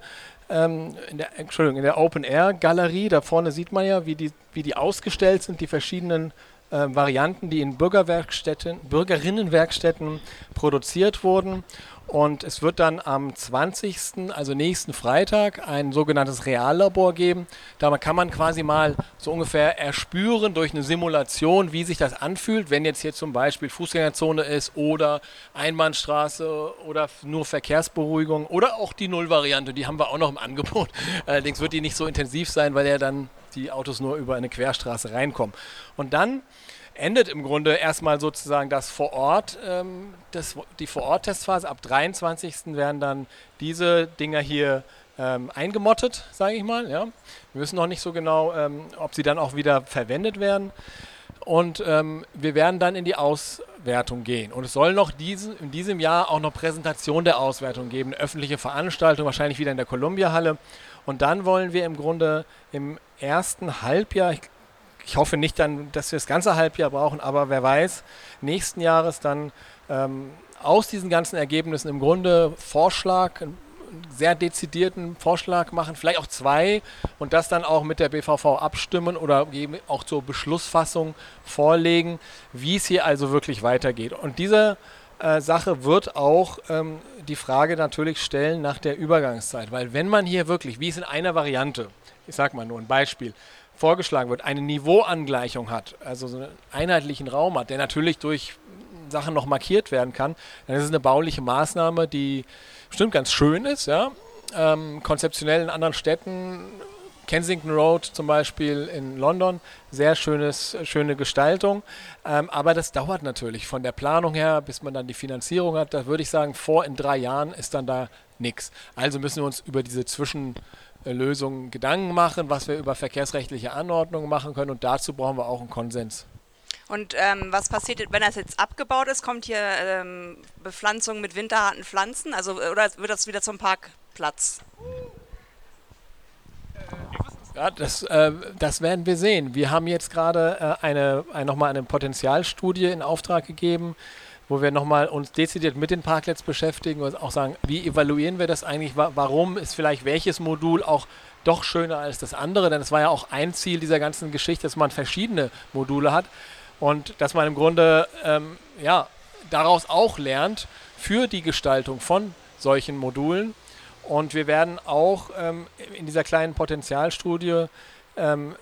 ähm, in der, Entschuldigung, in der Open-Air-Galerie. Da vorne sieht man ja, wie die, wie die ausgestellt sind, die verschiedenen äh, Varianten, die in Bürgerwerkstätten, Bürgerinnenwerkstätten produziert wurden. Und es wird dann am 20., also nächsten Freitag, ein sogenanntes Reallabor geben. Da kann man quasi mal so ungefähr erspüren durch eine Simulation, wie sich das anfühlt, wenn jetzt hier zum Beispiel Fußgängerzone ist oder Einbahnstraße oder nur Verkehrsberuhigung oder auch die Nullvariante, die haben wir auch noch im Angebot. Allerdings wird die nicht so intensiv sein, weil ja dann die Autos nur über eine Querstraße reinkommen. Und dann endet im Grunde erstmal sozusagen das vor Ort, ähm, das, die Vor-Ort-Testphase. Ab 23. werden dann diese Dinger hier ähm, eingemottet, sage ich mal. Ja. Wir wissen noch nicht so genau, ähm, ob sie dann auch wieder verwendet werden. Und ähm, wir werden dann in die Auswertung gehen. Und es soll noch diesen, in diesem Jahr auch noch Präsentation der Auswertung geben, öffentliche Veranstaltung, wahrscheinlich wieder in der Columbia-Halle. Und dann wollen wir im Grunde im ersten Halbjahr, ich ich hoffe nicht dann, dass wir das ganze Halbjahr brauchen, aber wer weiß, nächsten Jahres dann ähm, aus diesen ganzen Ergebnissen im Grunde Vorschlag, einen sehr dezidierten Vorschlag machen, vielleicht auch zwei und das dann auch mit der BVV abstimmen oder auch zur Beschlussfassung vorlegen, wie es hier also wirklich weitergeht. Und diese äh, Sache wird auch ähm, die Frage natürlich stellen nach der Übergangszeit, weil wenn man hier wirklich, wie es in einer Variante, ich sage mal nur ein Beispiel, vorgeschlagen wird, eine Niveauangleichung hat, also so einen einheitlichen Raum hat, der natürlich durch Sachen noch markiert werden kann, dann ist es eine bauliche Maßnahme, die bestimmt ganz schön ist, ja. Ähm, konzeptionell in anderen Städten, Kensington Road zum Beispiel in London, sehr schönes, schöne Gestaltung. Ähm, aber das dauert natürlich von der Planung her, bis man dann die Finanzierung hat. Da würde ich sagen, vor in drei Jahren ist dann da nichts. Also müssen wir uns über diese Zwischen Lösungen Gedanken machen, was wir über verkehrsrechtliche Anordnungen machen können. Und dazu brauchen wir auch einen Konsens. Und ähm, was passiert, wenn das jetzt abgebaut ist? Kommt hier ähm, Bepflanzung mit winterharten Pflanzen? Also, oder wird das wieder zum Parkplatz? Ja, das, äh, das werden wir sehen. Wir haben jetzt gerade äh, eine, ein, nochmal eine Potenzialstudie in Auftrag gegeben, wo wir nochmal uns dezidiert mit den Parklets beschäftigen und auch sagen, wie evaluieren wir das eigentlich, warum ist vielleicht welches Modul auch doch schöner als das andere, denn es war ja auch ein Ziel dieser ganzen Geschichte, dass man verschiedene Module hat und dass man im Grunde ähm, ja, daraus auch lernt für die Gestaltung von solchen Modulen. Und wir werden auch ähm, in dieser kleinen Potenzialstudie ähm,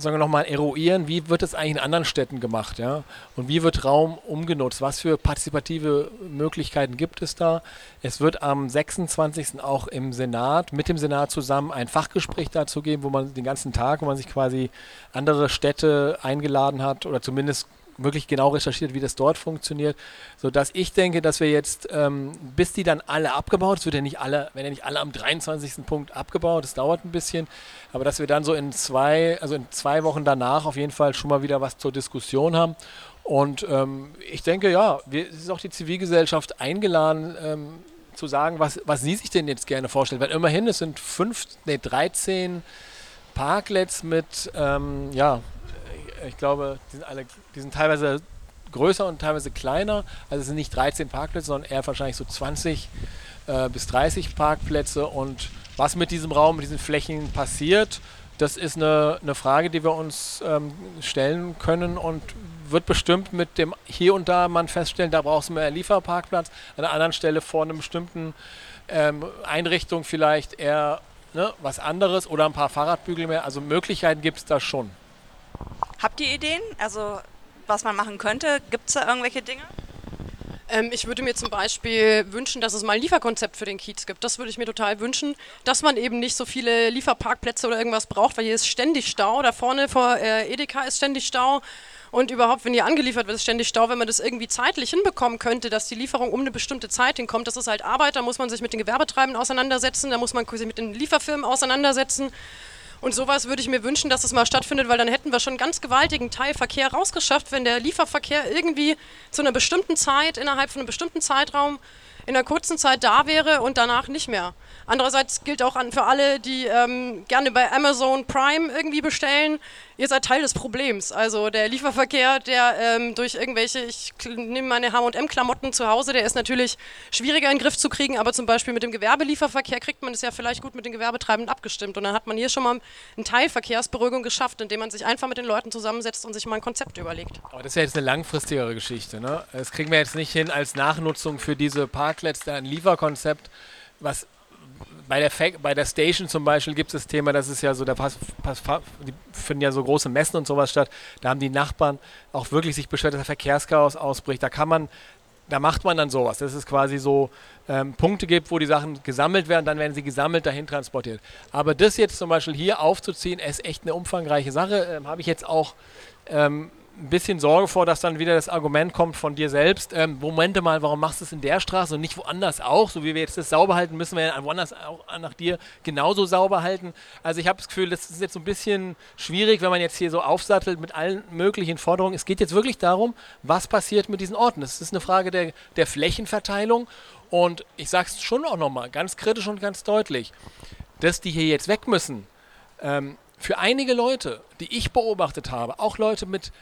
sagen wir nochmal eruieren, wie wird es eigentlich in anderen Städten gemacht, ja? Und wie wird Raum umgenutzt? Was für partizipative Möglichkeiten gibt es da? Es wird am 26. auch im Senat, mit dem Senat zusammen ein Fachgespräch dazu geben, wo man den ganzen Tag, wo man sich quasi andere Städte eingeladen hat oder zumindest wirklich genau recherchiert, wie das dort funktioniert, sodass ich denke, dass wir jetzt, ähm, bis die dann alle abgebaut, es wird ja nicht alle, wenn ja nicht alle am 23. Punkt abgebaut, das dauert ein bisschen, aber dass wir dann so in zwei, also in zwei Wochen danach auf jeden Fall schon mal wieder was zur Diskussion haben. Und ähm, ich denke, ja, wir, es ist auch die Zivilgesellschaft eingeladen, ähm, zu sagen, was, was sie sich denn jetzt gerne vorstellen. Weil immerhin, es sind fünf, nee, 13 Parklets mit, ähm, ja, ich glaube, die sind alle, die sind teilweise größer und teilweise kleiner. Also es sind nicht 13 Parkplätze, sondern eher wahrscheinlich so 20 äh, bis 30 Parkplätze und Was mit diesem Raum, mit diesen Flächen passiert, das ist eine, eine Frage, die wir uns ähm, stellen können und wird bestimmt mit dem hier und da man feststellen, da brauchst du mehr Lieferparkplatz, an einer anderen Stelle vor einer bestimmten ähm, Einrichtung vielleicht eher ne, was anderes oder ein paar Fahrradbügel mehr. Also Möglichkeiten gibt es da schon. Habt ihr Ideen? Also was man machen könnte? Gibt es da irgendwelche Dinge? Ähm, ich würde mir zum Beispiel wünschen, dass es mal ein Lieferkonzept für den Kiez gibt. Das würde ich mir total wünschen, dass man eben nicht so viele Lieferparkplätze oder irgendwas braucht, weil hier ist ständig Stau. Da vorne vor äh, Edeka ist ständig Stau. Und überhaupt, wenn hier angeliefert wird, ist ständig Stau. Wenn man das irgendwie zeitlich hinbekommen könnte, dass die Lieferung um eine bestimmte Zeit hinkommt, das ist halt Arbeit. Da muss man sich mit den Gewerbetreibenden auseinandersetzen, da muss man sich mit den Lieferfirmen auseinandersetzen. Und sowas würde ich mir wünschen, dass es mal stattfindet, weil dann hätten wir schon einen ganz gewaltigen Teil Verkehr rausgeschafft, wenn der Lieferverkehr irgendwie zu einer bestimmten Zeit, innerhalb von einem bestimmten Zeitraum, in einer kurzen Zeit da wäre und danach nicht mehr. Andererseits gilt auch an für alle, die ähm, gerne bei Amazon Prime irgendwie bestellen, ihr seid Teil des Problems. Also der Lieferverkehr, der ähm, durch irgendwelche, ich nehme meine H&M-Klamotten zu Hause, der ist natürlich schwieriger in den Griff zu kriegen, aber zum Beispiel mit dem Gewerbelieferverkehr kriegt man es ja vielleicht gut mit den Gewerbetreibenden abgestimmt. Und dann hat man hier schon mal einen Teil Verkehrsberuhigung geschafft, indem man sich einfach mit den Leuten zusammensetzt und sich mal ein Konzept überlegt. Aber das ist ja jetzt eine langfristigere Geschichte. Ne? Das kriegen wir jetzt nicht hin als Nachnutzung für diese Parklets, da ein Lieferkonzept, was bei der, bei der Station zum Beispiel gibt es das Thema, das ist ja so, da pass, pass, die finden ja so große Messen und sowas statt. Da haben die Nachbarn auch wirklich sich beschwert, dass der Verkehrschaos ausbricht. Da kann man, da macht man dann sowas. Das ist quasi so ähm, Punkte gibt, wo die Sachen gesammelt werden, dann werden sie gesammelt, dahin transportiert. Aber das jetzt zum Beispiel hier aufzuziehen, ist echt eine umfangreiche Sache. Ähm, Habe ich jetzt auch ähm, ein bisschen Sorge vor, dass dann wieder das Argument kommt von dir selbst, ähm, Momente mal, warum machst du es in der Straße und nicht woanders auch? So wie wir jetzt das sauber halten, müssen wir ja woanders auch nach dir genauso sauber halten. Also ich habe das Gefühl, das ist jetzt so ein bisschen schwierig, wenn man jetzt hier so aufsattelt mit allen möglichen Forderungen. Es geht jetzt wirklich darum, was passiert mit diesen Orten. Es ist eine Frage der, der Flächenverteilung und ich sage es schon auch nochmal, ganz kritisch und ganz deutlich, dass die hier jetzt weg müssen, ähm, für einige Leute, die ich beobachtet habe, auch Leute mit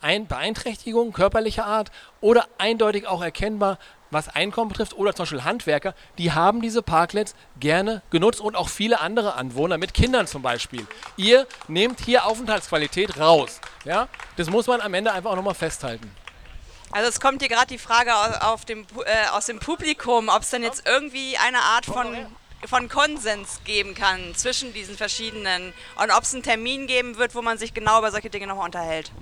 ein Beeinträchtigung körperlicher Art oder eindeutig auch erkennbar, was Einkommen betrifft oder zum Beispiel Handwerker, die haben diese Parklets gerne genutzt und auch viele andere Anwohner mit Kindern zum Beispiel. Ihr nehmt hier Aufenthaltsqualität raus. Ja? Das muss man am Ende einfach auch nochmal festhalten. Also es kommt hier gerade die Frage aus, dem, äh, aus dem Publikum, ob es denn jetzt irgendwie eine Art von, von Konsens geben kann zwischen diesen verschiedenen und ob es einen Termin geben wird, wo man sich genau über solche Dinge nochmal unterhält.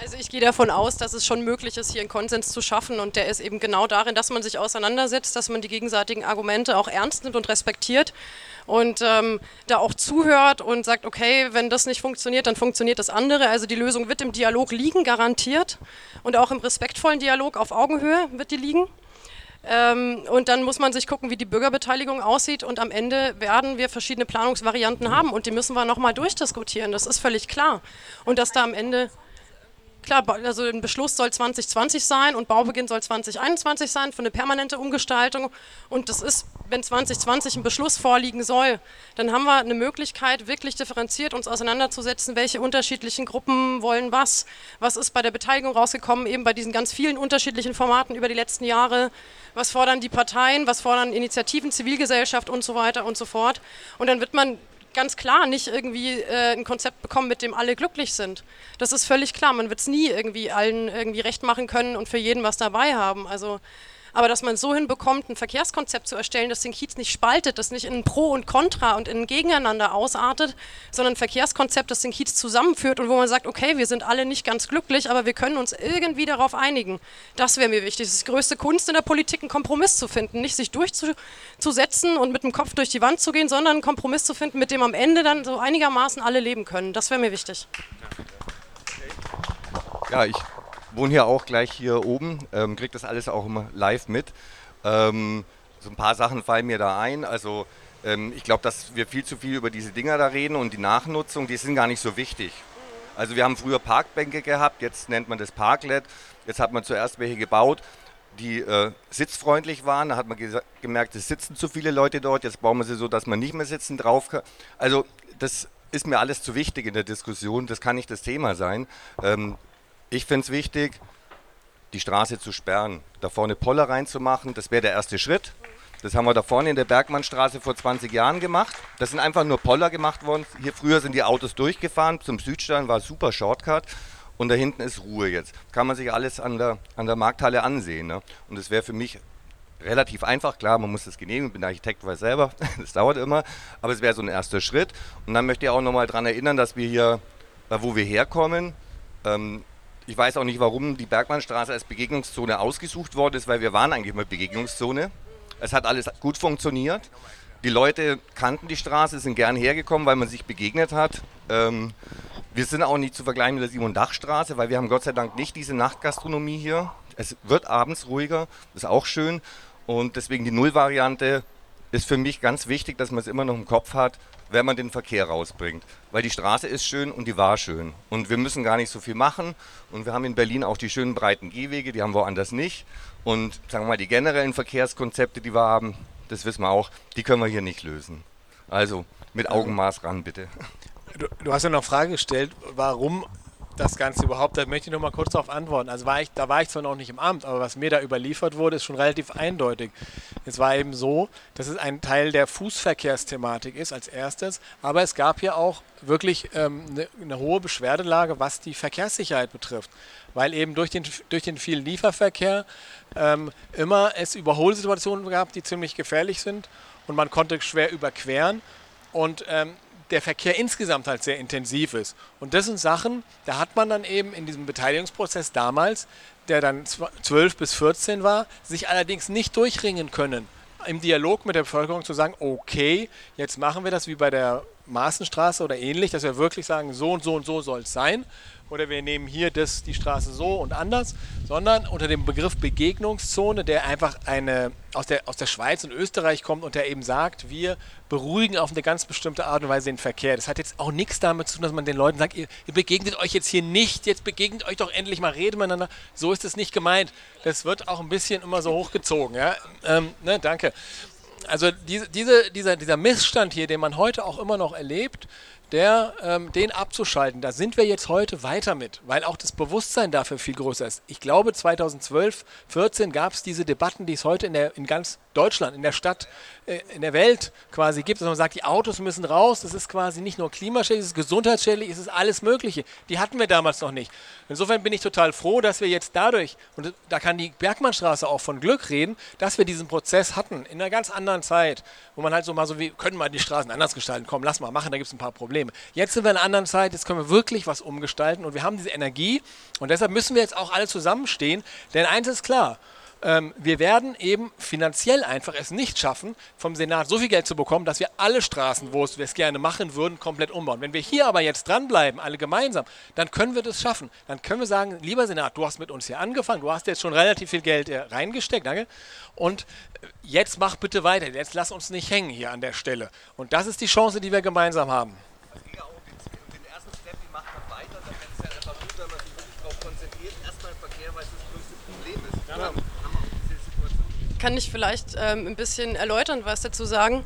Also ich gehe davon aus, dass es schon möglich ist, hier einen Konsens zu schaffen und der ist eben genau darin, dass man sich auseinandersetzt, dass man die gegenseitigen Argumente auch ernst nimmt und respektiert und ähm, da auch zuhört und sagt, okay, wenn das nicht funktioniert, dann funktioniert das andere. Also die Lösung wird im Dialog liegen, garantiert und auch im respektvollen Dialog auf Augenhöhe wird die liegen. Ähm, und dann muss man sich gucken, wie die Bürgerbeteiligung aussieht. Und am Ende werden wir verschiedene Planungsvarianten haben und die müssen wir nochmal durchdiskutieren. Das ist völlig klar. Und dass da am Ende Klar, also ein Beschluss soll 2020 sein und Baubeginn soll 2021 sein für eine permanente Umgestaltung. Und das ist, wenn 2020 ein Beschluss vorliegen soll, dann haben wir eine Möglichkeit, wirklich differenziert uns auseinanderzusetzen, welche unterschiedlichen Gruppen wollen was. Was ist bei der Beteiligung rausgekommen, eben bei diesen ganz vielen unterschiedlichen Formaten über die letzten Jahre. Was fordern die Parteien, was fordern Initiativen, Zivilgesellschaft und so weiter und so fort. Und dann wird man ganz klar nicht irgendwie äh, ein Konzept bekommen, mit dem alle glücklich sind. Das ist völlig klar. Man wird es nie irgendwie allen irgendwie recht machen können und für jeden was dabei haben. Also aber dass man so hinbekommt, ein Verkehrskonzept zu erstellen, das den Kiez nicht spaltet, das nicht in Pro und Contra und in ein Gegeneinander ausartet, sondern ein Verkehrskonzept, das den Kiez zusammenführt und wo man sagt, okay, wir sind alle nicht ganz glücklich, aber wir können uns irgendwie darauf einigen. Das wäre mir wichtig. Das ist die größte Kunst in der Politik, einen Kompromiss zu finden. Nicht sich durchzusetzen und mit dem Kopf durch die Wand zu gehen, sondern einen Kompromiss zu finden, mit dem am Ende dann so einigermaßen alle leben können. Das wäre mir wichtig. Ja, ich wohne hier auch gleich hier oben, ähm, kriege das alles auch live mit. Ähm, so ein paar Sachen fallen mir da ein. Also ähm, ich glaube, dass wir viel zu viel über diese Dinger da reden und die Nachnutzung, die sind gar nicht so wichtig. Also wir haben früher Parkbänke gehabt, jetzt nennt man das Parklet. Jetzt hat man zuerst welche gebaut, die äh, sitzfreundlich waren. Da hat man gemerkt, es sitzen zu viele Leute dort. Jetzt bauen wir sie so, dass man nicht mehr sitzen drauf kann. Also das ist mir alles zu wichtig in der Diskussion. Das kann nicht das Thema sein. Ähm, ich finde es wichtig, die Straße zu sperren, da vorne Poller reinzumachen, das wäre der erste Schritt. Das haben wir da vorne in der Bergmannstraße vor 20 Jahren gemacht. Das sind einfach nur Poller gemacht worden. Hier früher sind die Autos durchgefahren. Zum Südstein war super Shortcut. Und da hinten ist Ruhe jetzt. Kann man sich alles an der, an der Markthalle ansehen. Ne? Und das wäre für mich relativ einfach. Klar, man muss das genehmigen. Ich bin Architekt, weiß selber. Das dauert immer. Aber es wäre so ein erster Schritt. Und dann möchte ich auch nochmal daran erinnern, dass wir hier, wo wir herkommen, ähm, ich weiß auch nicht, warum die Bergmannstraße als Begegnungszone ausgesucht worden ist, weil wir waren eigentlich immer Begegnungszone. Es hat alles gut funktioniert. Die Leute kannten die Straße, sind gern hergekommen, weil man sich begegnet hat. Ähm, wir sind auch nicht zu vergleichen mit der Simon-Dach-Straße, weil wir haben Gott sei Dank nicht diese Nachtgastronomie hier. Es wird abends ruhiger, ist auch schön. Und deswegen die Null-Variante ist für mich ganz wichtig, dass man es immer noch im Kopf hat, wenn man den Verkehr rausbringt. Weil die Straße ist schön und die war schön. Und wir müssen gar nicht so viel machen. Und wir haben in Berlin auch die schönen breiten Gehwege, die haben woanders nicht. Und sagen wir mal, die generellen Verkehrskonzepte, die wir haben, das wissen wir auch, die können wir hier nicht lösen. Also mit Augenmaß ran, bitte. Du, du hast ja noch Frage gestellt, warum das Ganze überhaupt, da möchte ich noch mal kurz darauf antworten. Also war ich, da war ich zwar noch nicht im Amt, aber was mir da überliefert wurde, ist schon relativ eindeutig. Es war eben so, dass es ein Teil der Fußverkehrsthematik ist als erstes, aber es gab hier auch wirklich ähm, eine, eine hohe Beschwerdelage, was die Verkehrssicherheit betrifft, weil eben durch den, durch den vielen Lieferverkehr ähm, immer es Überholsituationen gab, die ziemlich gefährlich sind und man konnte schwer überqueren und ähm, der Verkehr insgesamt halt sehr intensiv ist. Und das sind Sachen, da hat man dann eben in diesem Beteiligungsprozess damals, der dann 12 bis 14 war, sich allerdings nicht durchringen können. Im Dialog mit der Bevölkerung zu sagen, okay, jetzt machen wir das wie bei der Maßenstraße oder ähnlich, dass wir wirklich sagen, so und so und so soll es sein oder wir nehmen hier das, die Straße so und anders, sondern unter dem Begriff Begegnungszone, der einfach eine, aus, der, aus der Schweiz und Österreich kommt und der eben sagt, wir beruhigen auf eine ganz bestimmte Art und Weise den Verkehr. Das hat jetzt auch nichts damit zu tun, dass man den Leuten sagt, ihr, ihr begegnet euch jetzt hier nicht, jetzt begegnet euch doch endlich mal, reden miteinander. So ist es nicht gemeint. Das wird auch ein bisschen immer so hochgezogen. Ja? Ähm, ne, danke. Also diese, diese, dieser, dieser Missstand hier, den man heute auch immer noch erlebt, der, ähm, den abzuschalten. Da sind wir jetzt heute weiter mit, weil auch das Bewusstsein dafür viel größer ist. Ich glaube, 2012, 2014 gab es diese Debatten, die es heute in, der, in ganz Deutschland, in der Stadt, in der Welt quasi gibt, dass man sagt, die Autos müssen raus, das ist quasi nicht nur klimaschädlich, es ist gesundheitsschädlich, es ist alles Mögliche. Die hatten wir damals noch nicht. Insofern bin ich total froh, dass wir jetzt dadurch, und da kann die Bergmannstraße auch von Glück reden, dass wir diesen Prozess hatten, in einer ganz anderen Zeit, wo man halt so mal so wie, können wir die Straßen anders gestalten, komm, lass mal machen, da gibt es ein paar Probleme. Jetzt sind wir in einer anderen Zeit, jetzt können wir wirklich was umgestalten und wir haben diese Energie und deshalb müssen wir jetzt auch alle zusammenstehen, denn eins ist klar, ähm, wir werden eben finanziell einfach es nicht schaffen, vom Senat so viel Geld zu bekommen, dass wir alle Straßen, wo wir es gerne machen würden, komplett umbauen. Wenn wir hier aber jetzt dranbleiben, alle gemeinsam, dann können wir das schaffen. Dann können wir sagen, lieber Senat, du hast mit uns hier angefangen, du hast jetzt schon relativ viel Geld äh, reingesteckt, danke. Und äh, jetzt mach bitte weiter, jetzt lass uns nicht hängen hier an der Stelle. Und das ist die Chance, die wir gemeinsam haben. Kann ich vielleicht ähm, ein bisschen erläutern, was dazu sagen.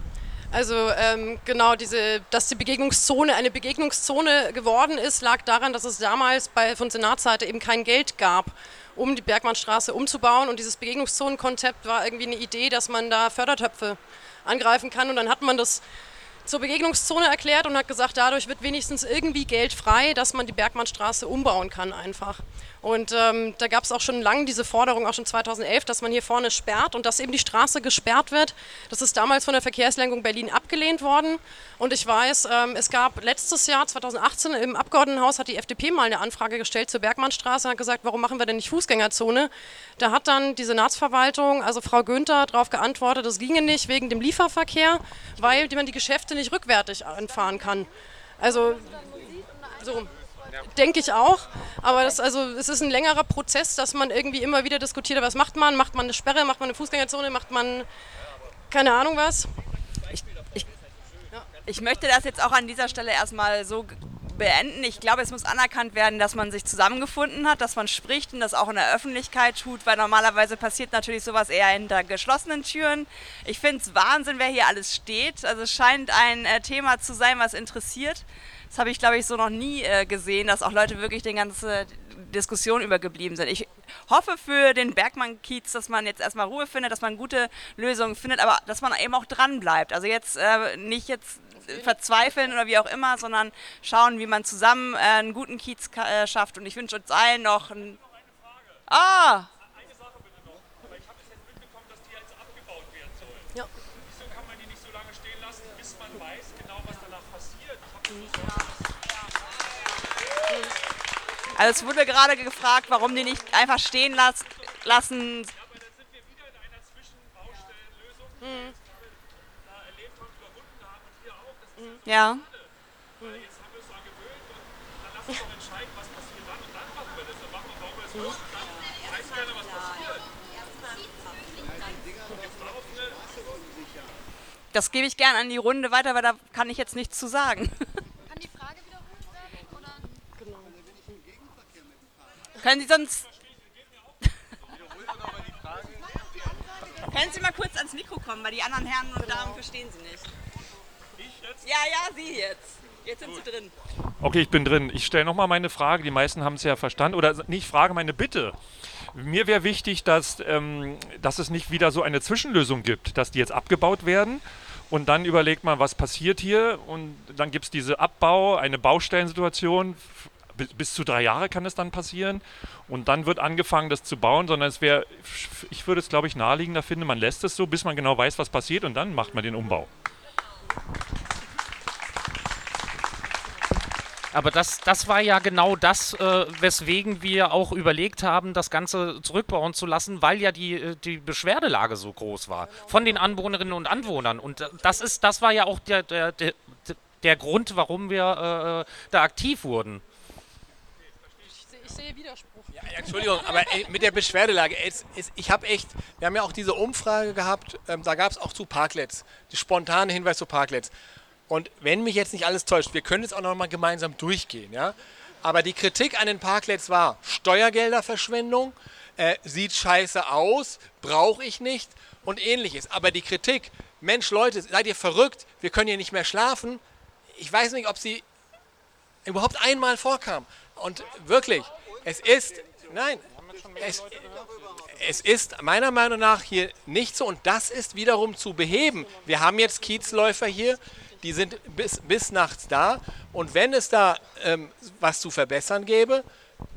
Also ähm, genau diese, dass die Begegnungszone eine Begegnungszone geworden ist, lag daran, dass es damals bei, von Senatsseite eben kein Geld gab, um die Bergmannstraße umzubauen. Und dieses Begegnungszonenkonzept war irgendwie eine Idee, dass man da Fördertöpfe angreifen kann. Und dann hat man das zur Begegnungszone erklärt und hat gesagt, dadurch wird wenigstens irgendwie Geld frei, dass man die Bergmannstraße umbauen kann einfach. Und ähm, da gab es auch schon lange diese Forderung, auch schon 2011, dass man hier vorne sperrt und dass eben die Straße gesperrt wird. Das ist damals von der Verkehrslenkung Berlin abgelehnt worden. Und ich weiß, ähm, es gab letztes Jahr, 2018, im Abgeordnetenhaus hat die FDP mal eine Anfrage gestellt zur Bergmannstraße und hat gesagt, warum machen wir denn nicht Fußgängerzone? Da hat dann die Senatsverwaltung, also Frau Günther, darauf geantwortet, das ginge nicht wegen dem Lieferverkehr, weil man die Geschäfte nicht rückwärtig anfahren kann. Also so denke ich auch. Aber das, also, es ist ein längerer Prozess, dass man irgendwie immer wieder diskutiert, was macht man? Macht man eine Sperre, macht man eine Fußgängerzone, macht man keine Ahnung was? Ich, ich, ich möchte das jetzt auch an dieser Stelle erstmal so beenden. Ich glaube, es muss anerkannt werden, dass man sich zusammengefunden hat, dass man spricht und das auch in der Öffentlichkeit tut, weil normalerweise passiert natürlich sowas eher hinter geschlossenen Türen. Ich finde es Wahnsinn, wer hier alles steht. Also es scheint ein äh, Thema zu sein, was interessiert. Das habe ich, glaube ich, so noch nie äh, gesehen, dass auch Leute wirklich den ganzen Diskussion übergeblieben sind. Ich hoffe für den Bergmann-Kiez, dass man jetzt erstmal Ruhe findet, dass man gute Lösungen findet, aber dass man eben auch dran bleibt. Also jetzt äh, nicht jetzt verzweifeln oder wie auch immer, sondern schauen, wie man zusammen äh, einen guten Kiez äh, schafft. Und ich wünsche uns allen noch ein. Ah! Ja. Wieso kann man die nicht so lange stehen lassen, bis man weiß genau, was danach passiert? Also es wurde gerade gefragt, warum die nicht einfach stehen las lassen. Mhm. Ja. Das gebe ich gern an die Runde weiter, weil da kann ich jetzt nichts zu sagen. Können Sie sonst. Können Sie mal kurz ans Mikro kommen, weil die anderen Herren und Damen verstehen Sie nicht. Ja, ja, Sie jetzt. Jetzt sind Sie drin. Okay, ich bin drin. Ich stelle nochmal meine Frage. Die meisten haben es ja verstanden. Oder nicht Frage, meine Bitte. Mir wäre wichtig, dass, ähm, dass es nicht wieder so eine Zwischenlösung gibt, dass die jetzt abgebaut werden und dann überlegt man, was passiert hier und dann gibt es diese Abbau, eine Baustellensituation. Bis, bis zu drei Jahre kann es dann passieren und dann wird angefangen, das zu bauen, sondern es wäre, ich würde es glaube ich naheliegender finden, man lässt es so, bis man genau weiß, was passiert und dann macht man den Umbau. Aber das, das war ja genau das, äh, weswegen wir auch überlegt haben, das Ganze zurückbauen zu lassen, weil ja die, äh, die Beschwerdelage so groß war von den Anwohnerinnen und Anwohnern. Und äh, das ist, das war ja auch der, der, der, der Grund, warum wir äh, da aktiv wurden. Ich sehe Widerspruch. Ja, Entschuldigung, aber ey, mit der Beschwerdelage, es, es, ich habe echt, wir haben ja auch diese Umfrage gehabt, ähm, da gab es auch zu Parklets, die spontane Hinweis zu Parklets. Und wenn mich jetzt nicht alles täuscht, wir können jetzt auch noch mal gemeinsam durchgehen, ja. Aber die Kritik an den Parklets war Steuergelderverschwendung, äh, sieht scheiße aus, brauche ich nicht und ähnliches. Aber die Kritik, Mensch Leute, seid ihr verrückt, wir können hier nicht mehr schlafen, ich weiß nicht, ob sie überhaupt einmal vorkam. Und wirklich, es ist, nein, es, es ist meiner Meinung nach hier nicht so und das ist wiederum zu beheben. Wir haben jetzt Kiezläufer hier, die sind bis, bis nachts da und wenn es da ähm, was zu verbessern gäbe,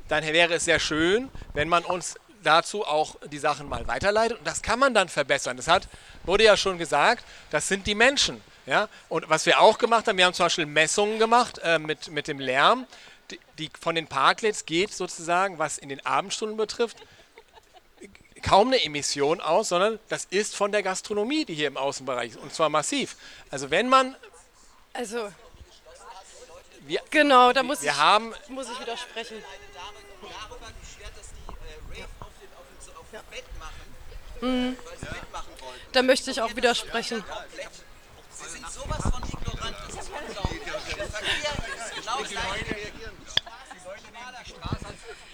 dann wäre es sehr schön, wenn man uns dazu auch die Sachen mal weiterleitet und das kann man dann verbessern. Das hat, wurde ja schon gesagt, das sind die Menschen. Ja? Und was wir auch gemacht haben, wir haben zum Beispiel Messungen gemacht äh, mit, mit dem Lärm, die, die von den Parklets geht sozusagen, was in den Abendstunden betrifft, kaum eine Emission aus, sondern das ist von der Gastronomie, die hier im Außenbereich ist, und zwar massiv. Also wenn man Also, wir, genau, da muss, wir ich, haben muss ich widersprechen. Mhm. Da möchte ich auch widersprechen. Sie sind sowas von ignorant, das ist unglaublich. Der Verkehr ist gleich.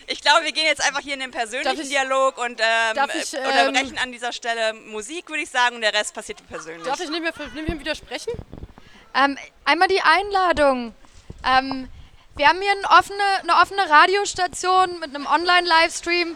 Ich glaube, wir gehen jetzt einfach hier in den persönlichen ich- Dialog und ähm, ich, äh, ähm, unterbrechen an dieser Stelle Musik, würde ich sagen, und der Rest passiert persönlich. Darf ich nicht mehr, nicht mehr widersprechen? Ähm, einmal die Einladung. Ähm, wir haben hier eine offene, eine offene Radiostation mit einem Online-Livestream.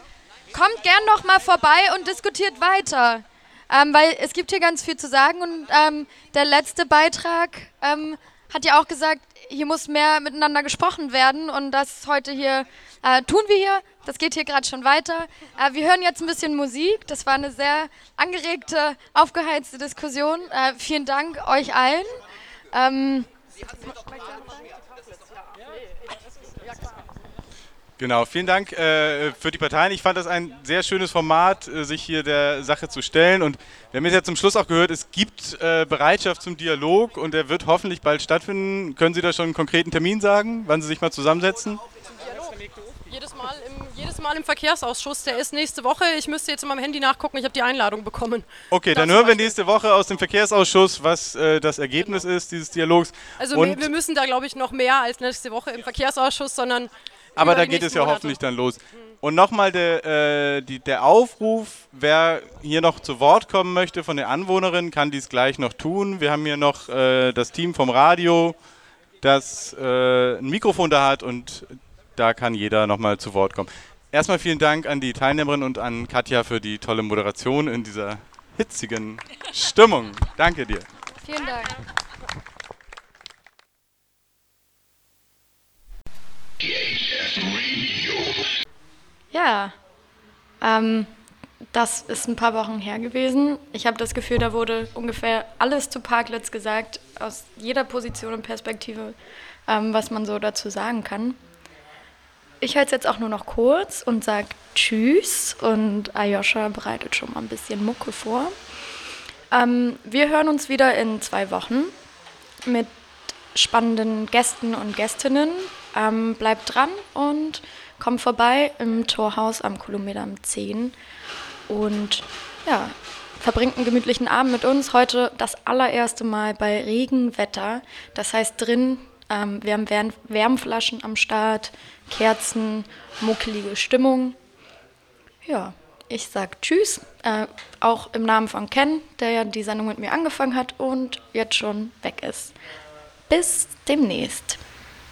Kommt gern noch mal vorbei und diskutiert weiter. Ähm, weil es gibt hier ganz viel zu sagen und ähm, der letzte Beitrag ähm, hat ja auch gesagt, hier muss mehr miteinander gesprochen werden und das heute hier äh, tun wir hier. Das geht hier gerade schon weiter. Äh, wir hören jetzt ein bisschen Musik. Das war eine sehr angeregte, aufgeheizte Diskussion. Äh, vielen Dank euch allen. Ähm, Genau, vielen Dank äh, für die Parteien. Ich fand das ein sehr schönes Format, äh, sich hier der Sache zu stellen. Und wir haben jetzt ja zum Schluss auch gehört, es gibt äh, Bereitschaft zum Dialog und der wird hoffentlich bald stattfinden. Können Sie da schon einen konkreten Termin sagen, wann Sie sich mal zusammensetzen? Jedes Mal, im, jedes Mal im Verkehrsausschuss, der ist nächste Woche. Ich müsste jetzt in meinem Handy nachgucken, ich habe die Einladung bekommen. Okay, dann hören wir nächste Woche aus dem Verkehrsausschuss, was äh, das Ergebnis ist dieses Dialogs. Also wir, wir müssen da, glaube ich, noch mehr als nächste Woche im Verkehrsausschuss, sondern aber da geht es ja Monate. hoffentlich dann los. Und nochmal der, äh, die, der Aufruf, wer hier noch zu Wort kommen möchte von den Anwohnerinnen, kann dies gleich noch tun. Wir haben hier noch äh, das Team vom Radio, das äh, ein Mikrofon da hat und da kann jeder nochmal zu Wort kommen. Erstmal vielen Dank an die Teilnehmerin und an Katja für die tolle Moderation in dieser hitzigen Stimmung. Danke dir. Vielen Dank. Ja, ähm, das ist ein paar Wochen her gewesen. Ich habe das Gefühl, da wurde ungefähr alles zu Parklets gesagt, aus jeder Position und Perspektive, ähm, was man so dazu sagen kann. Ich halte es jetzt auch nur noch kurz und sage Tschüss und Ayosha bereitet schon mal ein bisschen Mucke vor. Ähm, wir hören uns wieder in zwei Wochen mit spannenden Gästen und Gästinnen. Ähm, bleibt dran und kommt vorbei im Torhaus am Kilometer 10 und ja, verbringt einen gemütlichen Abend mit uns. Heute das allererste Mal bei Regenwetter. Das heißt drin, ähm, wir haben Wärm Wärmflaschen am Start, Kerzen, muckelige Stimmung. Ja, ich sag Tschüss, äh, auch im Namen von Ken, der ja die Sendung mit mir angefangen hat und jetzt schon weg ist. Bis demnächst.